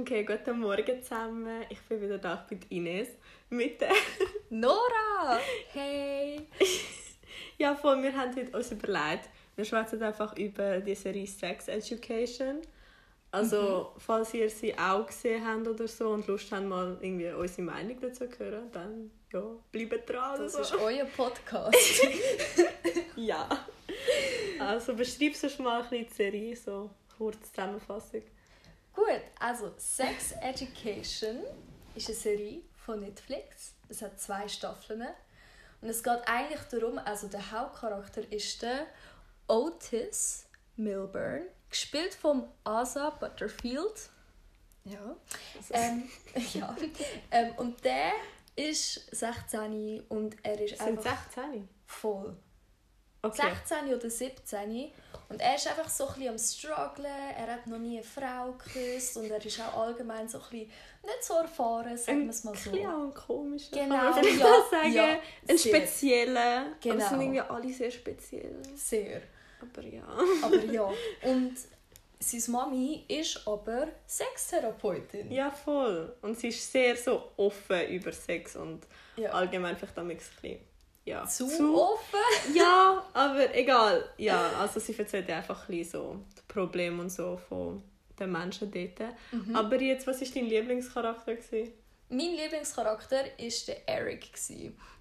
Okay, guten Morgen zusammen. Ich bin wieder da, ich bin Ines. Mit der... Nora! Hey! ja, voll, wir haben heute uns überlegt, wir schwätzen einfach über die Serie Sex Education. Also, mhm. falls ihr sie auch gesehen habt oder so und Lust habt, mal irgendwie unsere Meinung dazu zu hören, dann ja, bleibt dran. Das so. ist euer Podcast. ja. Also, beschreib es mal ein bisschen die Serie, so kurz Zusammenfassung. Gut, also Sex Education ist eine Serie von Netflix. Es hat zwei Staffeln. Und es geht eigentlich darum, also der Hauptcharakter ist der Otis Milburn, gespielt von Asa Butterfield. Ja. Ähm, ja. Ähm, und der ist 16 und er ist Sind einfach... 16? Voll. Okay. 16 oder 17. Und er ist einfach so ein bisschen am strugglen. Er hat noch nie eine Frau geküsst und er ist auch allgemein so ein bisschen nicht so erfahren, sagen wir es mal so. Ein komischer, genau, kann man ja, sagen. Ja, ein spezieller. Genau. Aber sind irgendwie alle sehr speziell. Sehr. Aber ja. Aber ja. Und seine Mami ist aber Sextherapeutin. Ja, voll. Und sie ist sehr so offen über Sex und Ja. allgemein vielleicht auch ein bisschen ja, Zu, offen? Ja, aber egal. Ja, also sie erzählt einfach ein so die Probleme und so von den Menschen dort. Mhm. Aber jetzt, was war dein Lieblingscharakter? Gewesen? Mein Lieblingscharakter war der Eric.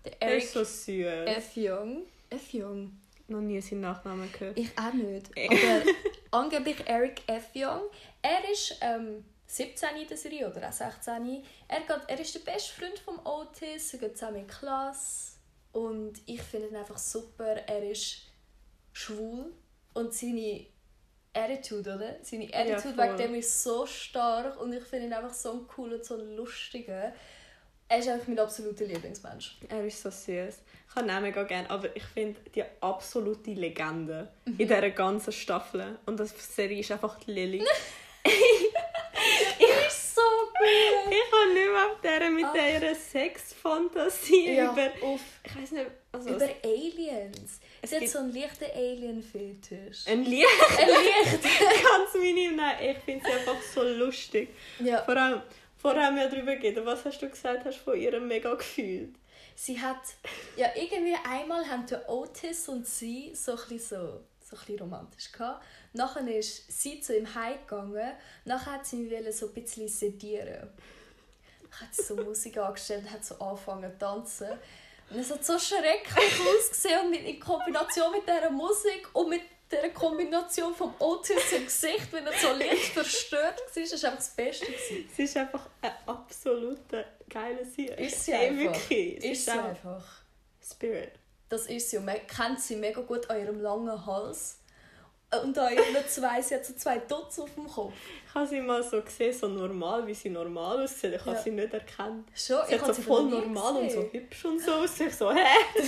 Der Er Eric ist so süß. F. Young. F. Young. Noch nie seinen Nachnamen gehört. Ich auch nicht. Aber angeblich Eric F. Young. Er ist ähm, 17 in der Serie oder auch 16. Er, geht, er ist der beste Freund von Otis. Sie gehen zusammen in die Klasse. Und ich finde ihn einfach super. Er ist schwul. Und seine Attitude, oder? Seine Attitude voll. wegen dem ist so stark. Und ich finde ihn einfach so coolen und so lustigen. Er ist einfach mein absoluter Lieblingsmensch. Er ist so süß. Ich habe ihn mega gerne, aber ich finde die absolute Legende Mhm. in dieser ganzen Staffel. Und das Serie ist einfach die Lily. Er ist so gut! ich kann nicht mehr auf dieser mit Ah. dieser Sexfantasie Ja, über... auf Ich weiß nicht, also... Über Aliens. Es Sie hat so einen leichten Alien-Fetisch. ein Lied Ein Licht! ganz minim. Nein, ich finde sie einfach so lustig. ja. Vor allem, vorher haben wir darüber geredet. Was hast du gesagt, hast von ihr mega gefühlt? Sie hat... Ja, irgendwie einmal haben der Otis und sie so ein bisschen, so, so ein romantisch gehabt. Nachher ist sie zu ihm heimgegangen. Nachher hat sie ihn so ein bisschen sedieren. Dann hat sie so Musik angestellt und hat so angefangen zu tanzen. Und es hat so schrecklich ausgesehen und in Kombination mit dieser Musik und mit dieser Kombination vom Otis im Gesicht, wenn er so leicht verstört war, das war einfach das Beste. Sie ist einfach ein absoluter geiler Sieg. Ist sie einfach. Wirklich. Ist sie einfach. Spirit. Das ist sie. Und man kennt sie mega gut an ihrem langen Hals. Und an ihren zwei, sie hat so zwei Dots auf dem Kopf. Ich habe sie mal so gesehen, so normal, wie sie normal aussieht. Ich habe Ja. sie nicht erkannt. Schon, Sie hat habe so sie voll normal und so gesehen. hübsch und so aussehen. Ich so, hä? Hä?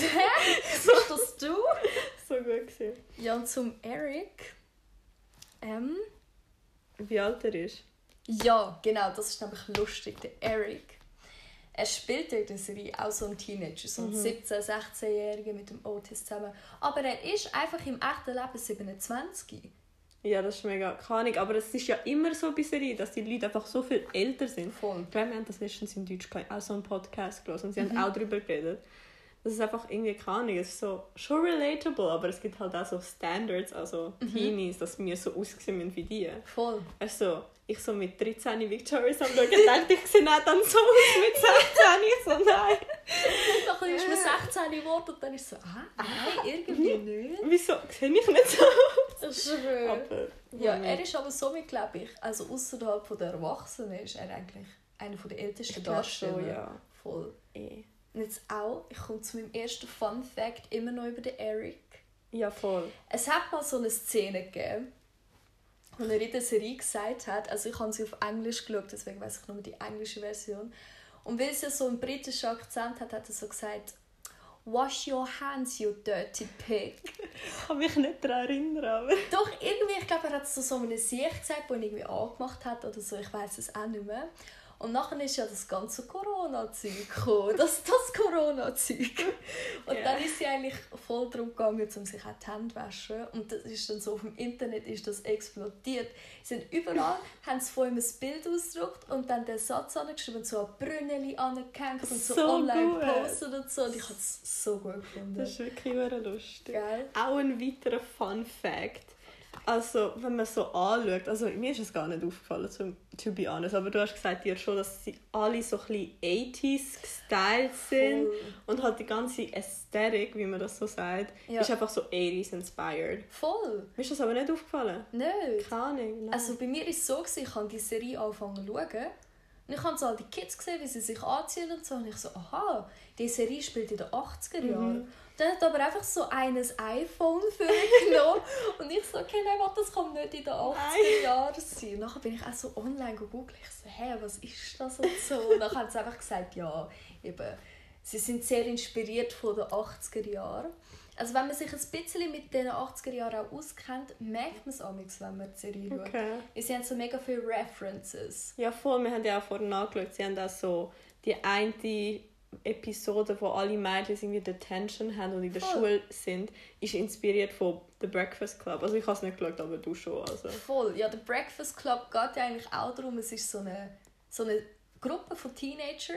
Bist das du? So gut gesehen. Ja, und zum Eric. Ähm, Wie alt er ist? ja, genau, das ist nämlich lustig. Der Eric. Er spielt in der Serie auch so ein Teenager, so ein 17-, 16-Jähriger mit dem Otis zusammen. Aber er ist einfach im echten Leben 27. Ja, das ist mega keine Ahnung. Aber es ist ja immer so bei Serien, dass die Leute einfach so viel älter sind. Voll. Ich glaube, wir haben das letztens in Deutsch auch so einen Podcast gelesen und sie Mhm. haben auch darüber geredet. Das ist einfach irgendwie keine Ahnung. Es ist so schon relatable, aber es gibt halt auch so Standards, also Mhm. Teenies, dass wir so aussehen wie die. Voll. Also, ich so mit 13 Victorious am Schauen, dachte ich, sie nicht dann so aus mit 16. Ich so, nein. Dann ist man 16 geworden und dann ist so, ah, nein, irgendwie nicht. Wieso sehe ich nicht so aus? Ich schwöre. Aber, Ja, er ist aber somit, glaube ich, also außerhalb von der Erwachsenen ist er eigentlich einer der ältesten Darsteller. ja. Voll. eh. Und jetzt auch, ich komme zu meinem ersten Fun Fact immer noch über den Eric. Ja, voll. Es hat mal so eine Szene gegeben, wo er in der Serie gesagt hat, also ich habe sie auf Englisch geschaut, deswegen weiß ich nur die englische Version. Und weil es ja so einen britischen Akzent hat, hat er so gesagt, Wash your hands, you dirty pig. Ich kann mich nicht daran erinnern, aber... Doch, irgendwie, ich glaube, er hat es so so einem Sieg gesagt, wo ihn irgendwie angemacht hat oder so, ich weiß es auch nicht mehr. Und nachher ist ja das ganze Corona-Zeug gekommen. Das, das Corona-Zeug. Und Ja. dann ist sie eigentlich voll darum gegangen, um sich auch die Hände zu waschen. Und das ist dann so, auf dem Internet ist das explodiert. Sie sind überall, haben sie ihm ein Bild ausgedruckt und dann den Satz angeschrieben und so ein Brünneli angehängt und so, So online gepostet und so. Und ich habe es so gut gefunden. Das ist wirklich lustig. Geil. Auch ein weiterer Fun Fact. Also, wenn man so anschaut, also mir ist es gar nicht aufgefallen, to, to be honest, aber du hast gesagt dir schon, dass sie alle so ein bisschen 80s gestylt sind Voll. und halt die ganze Ästhetik, wie man das so sagt, Ja. ist einfach so 80s inspired. Voll. Mir ist das aber nicht aufgefallen. Nicht. Keine Ahnung. Nein. Also bei mir war es so, gewesen, ich habe die Serie angefangen zu schauen. Und ich habe so all die Kids gesehen, wie sie sich anziehen und so. Und ich so, aha, die Serie spielt in den 80er Jahren. Dann hat aber einfach so eines iPhone für mich genommen. Und ich so, okay, nein, warte, das kann nicht in den 80er Nein. Jahren sein. Und dann bin ich auch so online gegoogelt. Ich so, hä, was ist das und so. Und dann haben sie einfach gesagt, ja, eben, sie sind sehr inspiriert von den 80er Jahren. Also wenn man sich ein bisschen mit den 80er Jahren auch auskennt, merkt man es amigs, wenn man die Serie schaut. okay. Sie haben so mega viele References. Ja, voll. Wir haben ja auch vorhin nachgeschaut. Sie haben auch so die eine Episode, wo alle Mädchen irgendwie Detention haben und in der Voll. Schule sind, ist inspiriert von The Breakfast Club. Also ich habe es nicht geschaut, aber du schon. Also. Voll. Ja, der Breakfast Club geht ja eigentlich auch darum, es ist so eine, so eine Gruppe von Teenager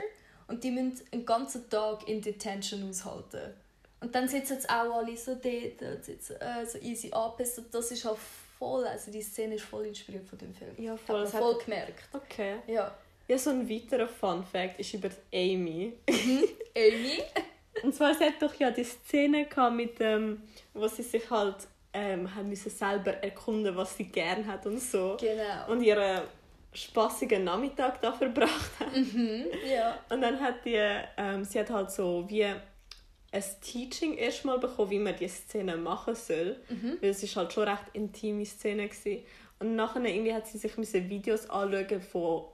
und die müssen einen ganzen Tag in Detention aushalten. Und dann sitzen jetzt auch alle so dort sitzen, äh, so easy angepisst und das ist halt voll, also die Szene ist voll inspiriert von dem Film. Ja, Hat voll. man Es voll hat... gemerkt. Okay. Ja. Ja, so ein weiterer Fun Fact ist über Amy. Amy? Und zwar, sie hat doch ja die Szene gehabt mit dem, wo sie sich halt ähm, haben müssen selber erkunden, was sie gern hat und so. Genau. Und ihren spaßigen Nachmittag da verbracht hat. Mhm. Ja. Und dann hat die, ähm, sie hat halt so wie ein Teaching erstmal bekommen, wie man die Szene machen soll. Mhm. Weil es ist halt schon recht intime Szene gewesen. Und nachher irgendwie hat sie sich Videos anschauen von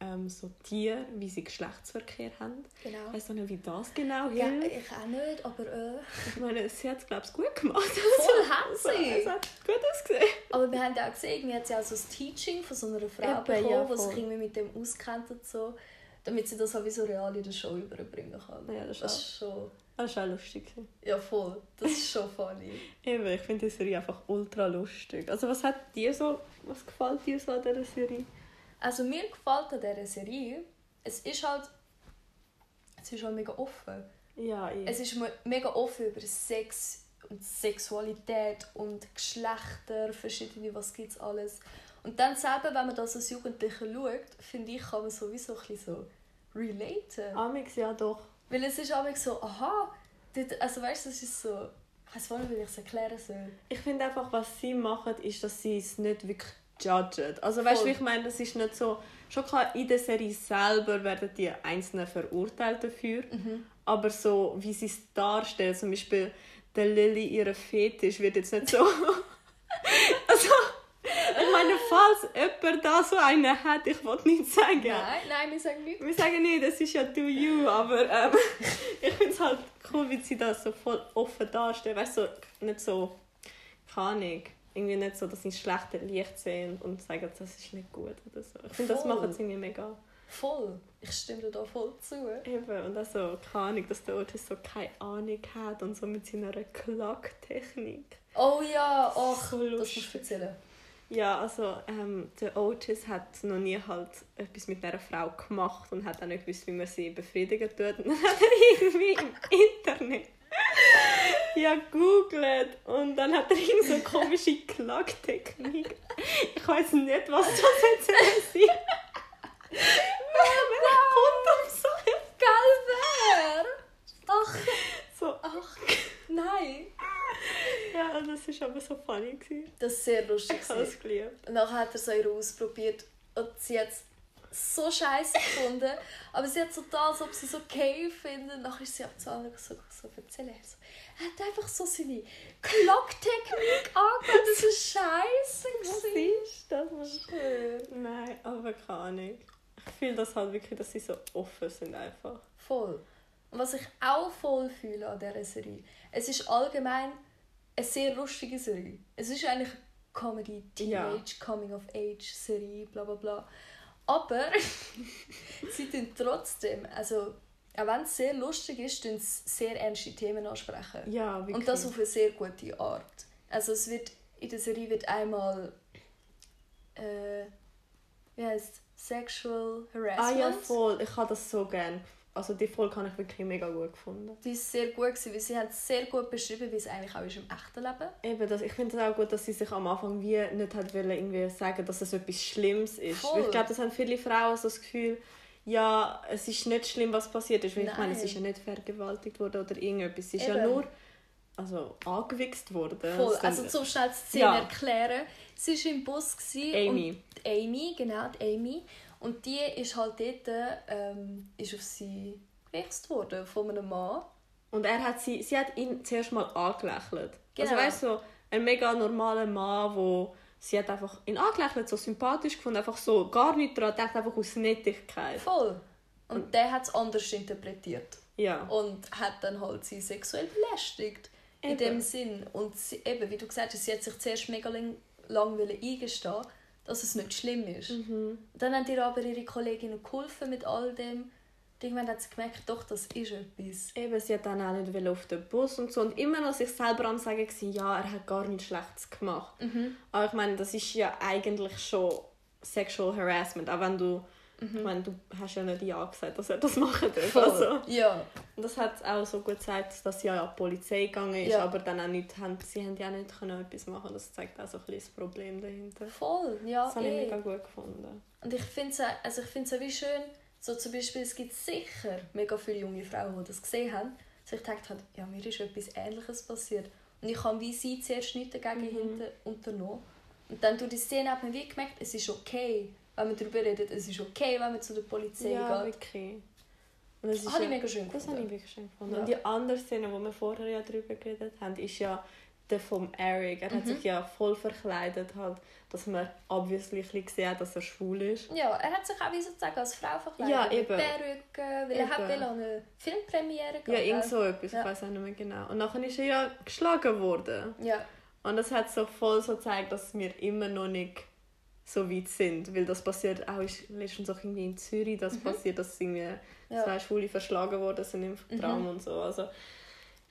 ähm, so Tieren, wie sie Geschlechtsverkehr haben. Genau. Ich weiß nicht, wie das genau Ja, hilft. ich auch nicht, aber äh, Ich meine, sie hat es, glaube ich, gut gemacht. voll haben Also, sie. es hat gut ausgesehen. Aber wir haben ja auch gesehen, irgendwie hat sie auch so ein Teaching von so einer Frau Eben, bekommen, ja, die sich irgendwie mit dem auskennt und so, damit sie das auch wie so real in der Show überbringen kann. Ja, das ist das ist schon... Das war auch lustig. Ja, voll. Das ist schon funny. Eben, ich finde die Serie einfach ultra lustig. Also was hat dir so, was gefällt dir so an dieser Serie? Also mir gefällt an dieser Serie, es ist halt... Es ist halt mega offen. Ja, ich. Es ist me- mega offen über Sex und Sexualität und Geschlechter, verschiedene, was gibt es alles. Und dann selber, wenn man das als Jugendliche schaut, finde ich, kann man sowieso ein bisschen so relaten. Amix ja doch. Weil es ist auch so, aha, dort, also weißt du, es ist so, ich weiß nicht, wie ich es erklären soll. Ich finde einfach, was sie machen, ist, dass sie es nicht wirklich judgen. Also weißt du, ich meine, das ist nicht so... Schon klar, in der Serie selber werden die Einzelnen verurteilt dafür. Aber so, wie sie es darstellen, zum Beispiel der Lilly, ihre Fetisch, wird jetzt nicht so... also, ich meine, falls jemand da so einen hat, ich wollte nicht sagen... Nein, nein, wir sagen nicht. Wir sagen nicht, das ist ja do you, aber ähm, ich finde es halt cool, wie sie das so voll offen darstellen. Weißt du, so, nicht so, keine Ahnung, irgendwie nicht so, dass sie schlechte Licht sehen und sagen, das ist nicht gut oder so. Ich finde, das machen sie irgendwie mega. Voll. Ich stimme dir da voll zu. Eben, und auch so, keine Ahnung, dass der Otis so keine Ahnung hat und so mit seiner Klacktechnik. Oh ja, ach, So das musst du erzählen. Ja, also ähm, der Otis hat noch nie halt etwas mit dieser Frau gemacht und hat auch nicht gewusst, wie man sie befriedigen tut. Und dann hat er irgendwie im Internet ja googelt und dann hat er irgend so eine komische Klagtechnik. Ich weiß nicht, was das jetzt sein Kondom so, Geil wär! Ach, so. ach, nein. Ja, das war aber so funny. Gewesen. Das ist sehr lustig. Ich habe es geliebt. Und dann hat er so ihr ausprobiert und sie hat es so scheiße gefunden, aber sie hat so da, als ob sie es okay findet. Nachher ist sie ab zu anderen so, so erzählen. Er, so, er hat einfach so seine Klocktechnik angewandt. Das ist scheiße. Was ist das? Was Nein, aber keine Ahnung. Ich fühle das halt wirklich, dass sie so offen sind einfach. Voll. Und was ich auch voll fühle an dieser Serie, es ist allgemein eine sehr lustige Serie. Es ist eigentlich eine Comedy, Ja. Teenage, Coming of Age Serie, bla bla bla. Aber sie tun trotzdem, also auch wenn es sehr lustig ist, tun sie sehr ernste Themen ansprechen. Ja, wirklich. Und das auf eine sehr gute Art. Also es wird, in der Serie wird einmal, äh, wie heißt Sexual Harassment. Ah ja, voll. Ich habe das so gern. Also die Folge habe ich wirklich mega gut gefunden. Die ist sehr gut gewesen, weil sie hat sehr gut beschrieben, wie es eigentlich auch ist im echten Leben. Eben, das, ich finde es auch gut, dass sie sich am Anfang wie nicht hat wollen, irgendwie sagen, dass es etwas Schlimmes ist. Voll. Weil ich glaube, das haben viele Frauen so das Gefühl, ja, es ist nicht schlimm, was passiert ist. Weil ich meine, es ist ja nicht vergewaltigt worden oder irgendetwas. Es ist ja Eben. nur also, angewichst worden. Voll. Also zum schnell die Szene Ja. erklären. Sie war im Bus. Amy. Und Amy, genau, die Amy. Und die ist halt dort ähm, ist auf sie gewichst worden von einem Mann. Und er hat sie, sie hat ihn zuerst mal angelächelt. Genau. Also weißt du, so ein mega normaler Mann, wo sie hat einfach ihn angelächelt, so sympathisch gefunden, einfach so gar nicht daran gedacht, einfach aus Nettigkeit. Voll. Und der hat es anders interpretiert. Ja. Und hat dann halt sie sexuell belästigt. In Eben. dem Sinn. Und sie, eben, wie du gesagt hast, sie hat sich zuerst mega lang, lang eingestehen dass es nicht schlimm ist. Mhm. Dann haben ihr aber ihre Kolleginnen geholfen mit all dem. Und irgendwann hat sie gemerkt, doch, das ist etwas. Eben, sie hat dann auch nicht auf den Bus und so. Und immer noch sich selber am sagen, gewesen, ja, er hat gar nichts Schlechtes gemacht. Aber ich meine, das ist ja eigentlich schon Sexual Harassment. Auch wenn du, ich meine, du hast ja nicht ja gesagt, dass er das machen darf. Also. Ja. Und das hat auch so gut gezeigt, dass sie ja an die Polizei gegangen ist, Ja. aber dann auch nicht, haben, sie haben ja auch nicht können etwas machen Das zeigt auch so ein bisschen das Problem dahinter. Voll, ja. Das habe ich eh. mega gut gefunden. Und ich finde es also ich wie schön, so zum Beispiel, es gibt sicher mega viele junge Frauen, die das gesehen haben, sich gedacht haben, ja, mir ist etwas Ähnliches passiert. Und ich habe wie sie zuerst nichts dagegen Mhm. hinten unternommen. Und dann durch die Szene hat man wie gemerkt, es ist okay, wenn man darüber redet, es ist okay, wenn man zu der Polizei ja, geht. wirklich. Und das Das habe ich mega schön Das habe ich gefunden. wirklich schön gefunden. Ja. Und die andere Szene, die wir vorher ja darüber geredet haben, ist ja der vom Eric. Er hat Mhm. sich ja voll verkleidet, halt, dass man obviously ein gesehen hat, dass er schwul ist. Ja, er hat sich auch wie sozusagen als Frau verkleidet. Ja, mit eben. Perücke, weil er hat Eben. will an eine Filmpremiere gehen. Ja, irgend so etwas, Ja. ich weiß auch nicht mehr genau. Und nachher ist er ja geschlagen worden. Ja, Und das hat so voll so gezeigt, dass wir immer noch nicht so weit sind. Weil das passiert auch ist letztens auch irgendwie in Zürich, das passiert, dass irgendwie Mhm. Ja. Mhm. zwei Schwule verschlagen worden sind im Traum und so. Also,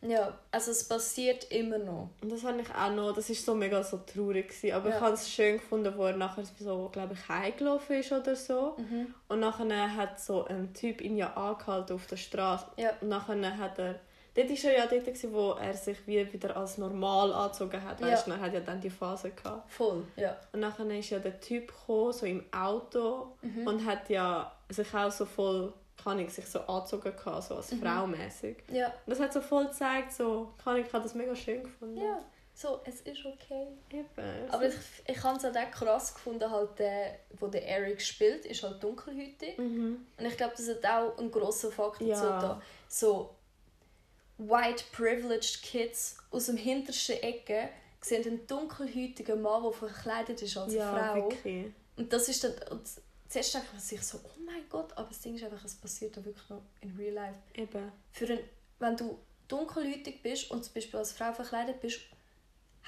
ja, also es passiert immer noch. und das habe ich auch noch, das ist so mega so traurig gewesen. Aber Ja. ich habe es schön gefunden, wo er nachher so, glaube ich, heimgelaufen ist oder so. Mhm. Und nachher hat so ein Typ ihn ja angehalten auf der Straße. Ja. Und nachher hat er, dort war er ja dort, gewesen, wo er sich wie wieder als normal angezogen hat. Ja. Weißt du, er hat ja dann die Phase gehabt. Voll, ja. Und nachher ist ja der Typ gekommen, so im Auto Mhm. und hat ja sich auch so voll, kann ich sich so angezogen gehabt, so Mhm. als Frau mäßig. Ja, Und das hat so voll gezeigt, so, kann ich, habe das mega schön gefunden. ja. So, es ist okay. Eben. Aber ich, ich habe es halt auch krass gefunden, halt der, wo der Eric spielt, ist halt dunkelhäutig. mhm. Und ich glaube, das hat auch einen grossen Faktor Ja. dazu da. So, white privileged Kids aus dem hintersten Ecke sehen einen dunkelhäutigen Mann, der verkleidet ist als ja, Frau. wirklich. Und das ist dann... Und zuerst denke ich sich so, oh mein Gott, aber das Ding ist einfach, es passiert da wirklich noch in real life. Eben. Für ein, wenn du dunkelhäutig bist und zum Beispiel als Frau verkleidet bist,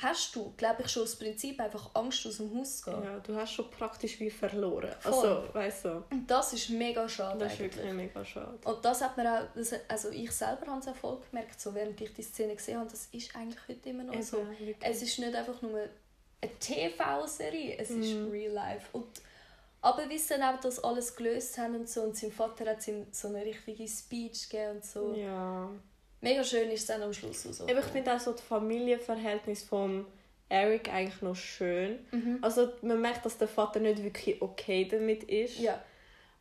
hast du, glaube ich, schon das Prinzip einfach Angst aus dem Haus zu gehen. Ja, du hast schon praktisch wie verloren. Voll. Also, weißt du, Und das ist mega schade das ist eigentlich. wirklich mega schade. Und das hat man auch, also ich selber habe es auch voll gemerkt, so während ich die Szene gesehen habe, das ist eigentlich heute immer noch Eben, so. wirklich. Es ist nicht einfach nur eine TV-Serie, es ist Mhm. real life. Und, aber wie sie dann auch das alles gelöst haben und so, und sein Vater hat ihm so eine richtige Speech gegeben und so. Ja. Mega schön ist es dann am Schluss so. Eben, ich finde auch so das Familienverhältnis von Eric eigentlich noch schön. Mhm. Also man merkt, dass der Vater nicht wirklich okay damit ist. Ja,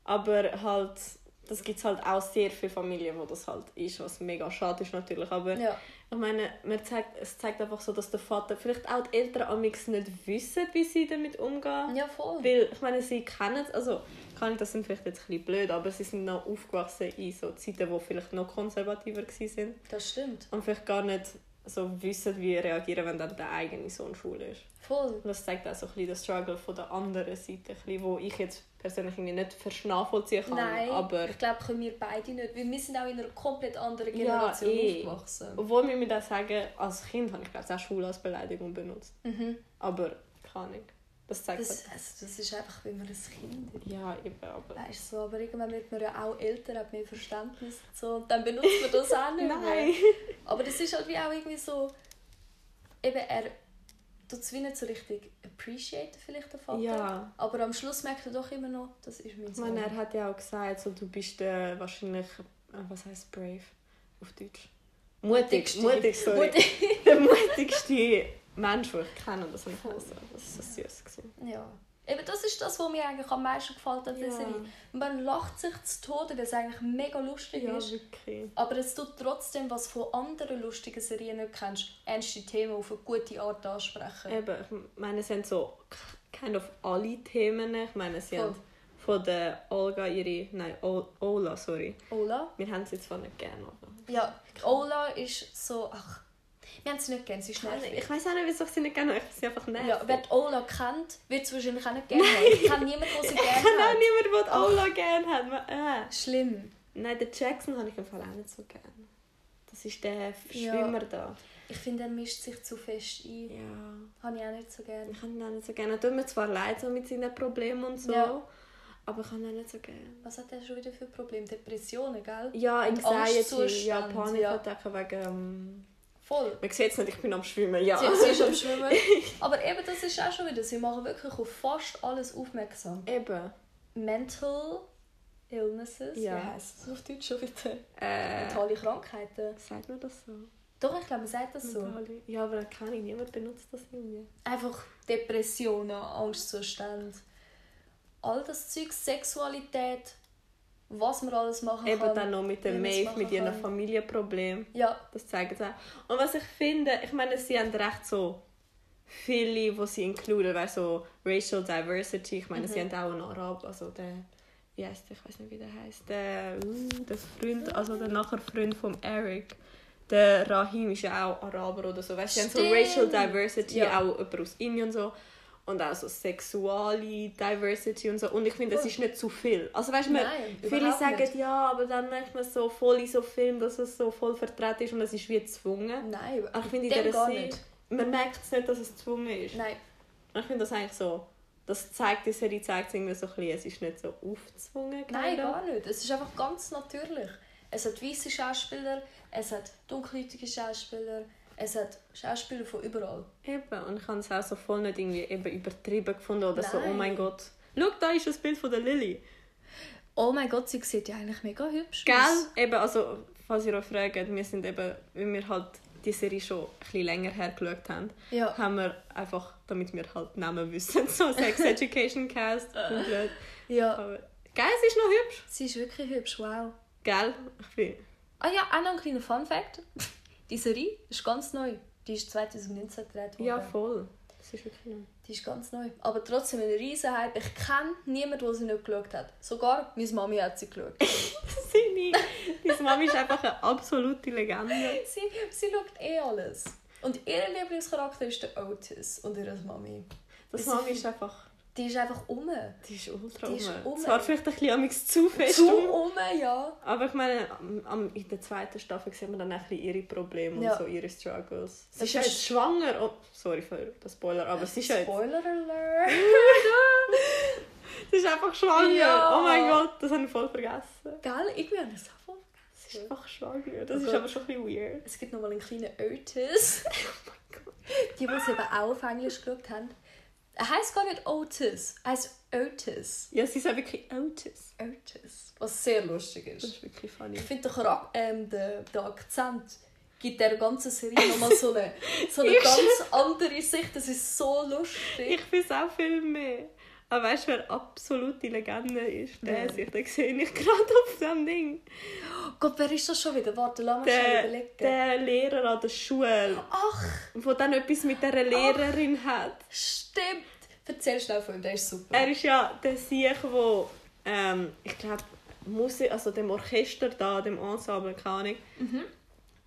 Aber halt, das gibt es halt auch sehr viele Familien, wo das halt ist, was mega schade ist natürlich. Aber ja, ich meine, man zeigt, es zeigt einfach so, dass der Vater, vielleicht auch die Eltern amix nicht wissen, wie sie damit umgehen. ja voll. Weil, ich meine, sie kennen es, also kann ich, das sind vielleicht jetzt ein bisschen blöd, aber sie sind noch aufgewachsen in so Zeiten, wo vielleicht noch konservativer waren Das stimmt. und vielleicht gar nicht so wissen, wie reagieren, wenn dann der eigene Sohn schwul ist. Voll. Und das zeigt auch so ein bisschen den Struggle von der anderen Seite, bisschen, wo ich jetzt persönlich irgendwie nicht nachvollziehen kann, Nein, aber ich glaube, können wir beide nicht, weil wir sind auch in einer komplett anderen Ja, Generation eh. aufgewachsen. obwohl wir mir das sagen, als Kind habe ich glaube ich auch schwul als Beleidigung benutzt, Mhm. aber kann ich. Das zeigt Das, halt- also, das ist einfach, wie man ein Kind ist. Ja, eben, aber... Weißt du, so, aber irgendwann wird man ja auch älter, hat mehr Verständnis und so. Und dann benutzt man das auch nicht mehr. Nein! Aber das ist halt wie auch irgendwie so, eben er tut es wie nicht so richtig appreciaten, vielleicht der Vater. Ja. Aber am Schluss merkt er doch immer noch, das ist mein Ich Sohn. meine, er hat ja auch gesagt, so, du bist äh, wahrscheinlich... Äh, was heißt brave auf Deutsch? Mutig. Mutigste. Mutig, sorry. Mutig. der mutigste Mensch, den ich kenne. Das, ich also, das war so süß. gewesen. Ja. Eben, das ist das, was mir eigentlich am meisten gefällt an dieser Ja. Serie. Man lacht sich zu Tode, weil es eigentlich mega lustig Ja, ist. wirklich. Aber es tut trotzdem, was von anderen lustigen Serien nicht kennst, ernste Themen auf eine gute Art ansprechen. Eben, ich meine, es sind so kind of alle Themen. Ich meine, sie Voll. haben von der Olga ihre... Nein, Ola, sorry. Ola? Wir haben sie zwar nicht gerne, aber... Ja, Ola ist so... Ach, wir haben sie nicht gerne, sie ist nervig. Ich weiß auch nicht, wieso ich sie nicht gerne habe. Ich sie einfach nervig. Ja, wer die Ola kennt, wird es wahrscheinlich auch nicht gerne haben. Ich kenne niemanden, der sie ich gerne kann auch hat. niemanden, der die Ola gerne hat. Äh. Schlimm. Nein, den Jackson habe ich im Fall auch nicht so gerne. Das ist der Ja. Schwimmer da. Ich finde, er mischt sich zu fest ein. Ja. Habe ich auch nicht so gerne. Ich habe ihn auch nicht so gerne. Er tut mir zwar leid so mit seinen Problemen und so, Ja. aber ich habe ihn auch nicht so gerne. Was hat er schon wieder für Probleme? Depressionen, gell? Ja, Anxiety, ja, ja. Panikattacken wegen... Voll. man sieht es nicht, ich bin am Schwimmen, ja. Sie, sie ist am Schwimmen. Aber eben, das ist auch schon wieder, sie machen wirklich auf fast alles aufmerksam. Eben. Mental Illnesses, Ja. wie heisst das auf Deutsch schon wieder? Äh, Mentale Krankheiten. sagt man das so? Doch, ich glaube, man sagt das so. Ja, aber keine Ahnung, niemand benutzt das irgendwie. Einfach Depressionen, Angstzustände. All das Zeug, Sexualität, was man alles machen Eben kann. dann noch mit dem Maeve, mit ihren kann. Familienproblemen. Ja, Das zeigen sie auch. Und was ich finde, ich meine, sie haben recht so viele, die sie includen, weil so Racial Diversity, ich meine, Mhm. sie haben auch einen Arab, also der, wie heißt der, ich weiß nicht, wie der heißt, der, uh, der Freund, also der nachher Freund von Eric, der Rahim ist ja auch Araber oder so, weißt du, sie haben so. Racial Diversity, Ja. auch jemand aus Indien und so. Und auch so sexuelle Diversity und so. Und ich finde, es Voll. ist nicht zu viel. Also weißt du, viele sagen nicht. ja, aber dann merkt man so voll in so Film, dass es so voll vertreten ist und es ist wie gezwungen. nein, Aber ich finde in dieser Serie, man merkt es nicht, dass es gezwungen ist. Nein, Und ich finde das eigentlich so, das zeigt, die Serie zeigt es irgendwie so ein bisschen, es ist nicht so aufgezwungen. nein, gar nicht. Es ist einfach ganz natürlich. Es hat weiße Schauspieler, es hat dunkelhäutige Schauspieler, es hat Schauspieler von überall. Eben, und ich habe es auch so voll nicht irgendwie eben übertrieben gefunden oder so, oh Nein. mein Gott. Schau, da ist das Bild von der Lilly. Oh mein Gott, sie sieht ja eigentlich mega hübsch Gell? aus. Eben, also, falls ihr euch fragt, wir sind eben, weil wir halt die Serie schon ein bisschen länger her geschaut haben, Ja. haben wir einfach, damit wir halt Namen wissen, so Sex Education Cast. und blöd. Ja, Aber, gell, sie ist noch hübsch. sie ist wirklich hübsch, wow. Gell? Ich bin... Ah ja, auch noch ein kleiner Fun-Fact. Die Serie ist ganz neu. Die ist 2019 gedreht worden. Ja, voll. Das ist wirklich neu. Die ist ganz neu. Aber trotzdem ein riesen Hype. Ich kenne niemanden, der sie nicht geschaut hat. Sogar meine Mami hat sie geschaut. Seine, deine Mami ist einfach eine absolute Legende. sie, sie schaut eh alles. Und ihr Lieblingscharakter ist der Otis und ihre Mami. Das Mami ist einfach... Die ist einfach um. Die ist ultra Die ist um. um. Zwar vielleicht ein bisschen zu fest Zu um. ja. Aber ich meine, in der zweiten Staffel sehen wir dann ein bisschen ihre Probleme Ja. und so ihre Struggles. Sie Das ist ja jetzt schwanger. Oh, sorry für den Spoiler, aber sie ist ja jetzt... Spoiler Alert. Sie ist einfach schwanger. Ja. Oh mein Gott, das habe ich voll vergessen. Gell? Ich es auch voll Sie ist einfach schwanger. Das Oh ist Gott. aber schon ein bisschen weird. Es gibt noch mal einen kleinen Otis. die, die es eben auch auf Englisch geschaut haben. Er heisst gar nicht Otis, er heisst Otis. Ja, sie ist auch wirklich Otis. Otis. Was sehr lustig Das ist. ist wirklich funny. Ich finde, der, ähm, der, der Akzent gibt der ganzen Serie nochmal so eine, so eine ganz andere Sicht. Das ist so lustig. Ich finde es auch viel mehr. Aber weißt du, wer absolute Legende ist? Der Wer? sich, den sehe ich gerade auf dem Ding. Gott, wer ist das schon wieder? Warte, lass mich schnell Der, überlegen. der Lehrer an der Schule, Ach, der dann etwas mit dieser Lehrerin hat. stimmt. Erzähl schnell von ihm, der ist super. Er ist ja der Sieg, der, ähm, ich glaube, Musik, also dem Orchester da, dem Ensemble, keine Ahnung,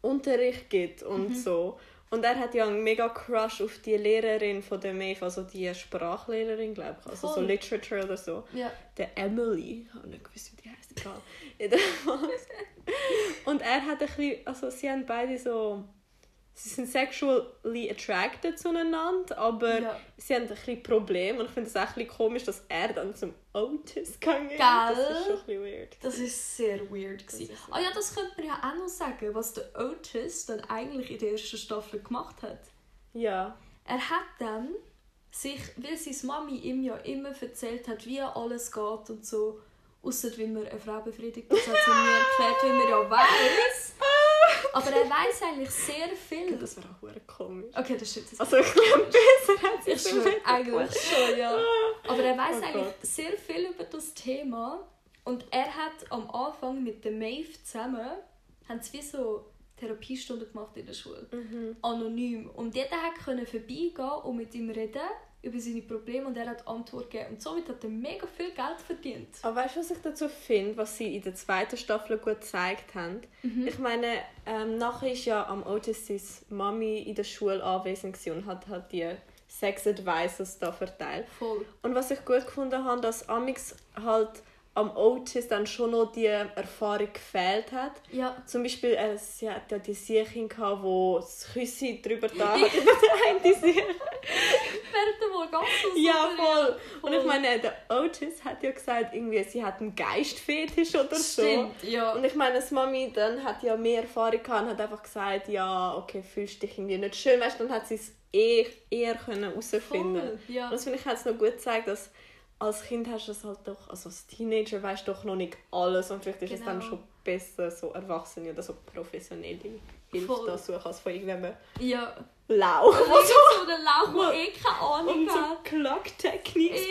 Unterricht gibt und so. Und er hat ja einen mega Crush auf die Lehrerin von der Maeve, also die Sprachlehrerin, glaube ich, also so Voll. Literature oder so. Ja. Der Emily, ich habe nicht gewusst, wie die heißt, egal. Und er hat ein bisschen, also sie haben beide so sie sind sexually attracted zueinander, aber Ja. sie haben ein bisschen Probleme und ich finde es auch ein bisschen komisch, dass er dann zum Otis gegangen ist. Gell? Das ist schon ein bisschen weird. Das ist sehr weird. Ah ja, das könnte man ja auch noch sagen, was der Otis dann eigentlich in der ersten Staffel gemacht hat. Ja. Er hat dann sich, weil seine Mami ihm ja immer erzählt hat, wie alles geht und so, außer wie man eine Frau befriedigt, das hat sie mir erklärt, wie man ja weiß. Aber er weiß eigentlich sehr viel. Das wäre auch komisch. Okay, das stimmt. Also ich glaube, besser hat sie ich es schwöre, eigentlich schon, ja. Aber er weiß Oh eigentlich sehr viel über das Thema. Und er hat am Anfang mit der Maeve zusammen, haben sie wie so Therapiestunden gemacht in der Schule. Mhm. Anonym. Und jeder hat können vorbeigehen und mit ihm reden über seine Probleme und er hat Antwort gegeben. Und somit hat er mega viel Geld verdient. Aber weißt du, was ich dazu finde, was sie in der zweiten Staffel gut gezeigt haben? Mhm. Ich meine, ähm, nachher ist ja am Otis Mami in der Schule anwesend und hat halt die Sex Advisors da verteilt. Voll. Und was ich gut gefunden habe, dass Amix halt am Otis dann schon noch die Erfahrung gefehlt hat. Ja. Zum Beispiel, äh, sie hat ja die Siechin gehabt, wo das Küssi drüber da hat den Siech. Während der Orgasmus. Ja, voll. Und ich meine, der Otis hat ja gesagt, irgendwie, sie hat einen Geistfetisch oder so. Stimmt, ja. Und ich meine, das Mami dann hat ja mehr Erfahrung gehabt und hat einfach gesagt, ja, okay, fühlst dich irgendwie nicht schön, weißt du, dann hat sie es eher, eher können herausfinden. Voll, ja. Und das finde ich hat es noch gut gezeigt, dass als Kind hast du es halt doch, also als Teenager weißt du doch noch nicht alles und vielleicht ist es dann Genau. schon besser, so Erwachsene oder so professionelle Hilfe da suchen als von irgendeinem Ja. Lauch. Oder so der Lauch, der eh keine Ahnung Und so hat. Clock-Techniques.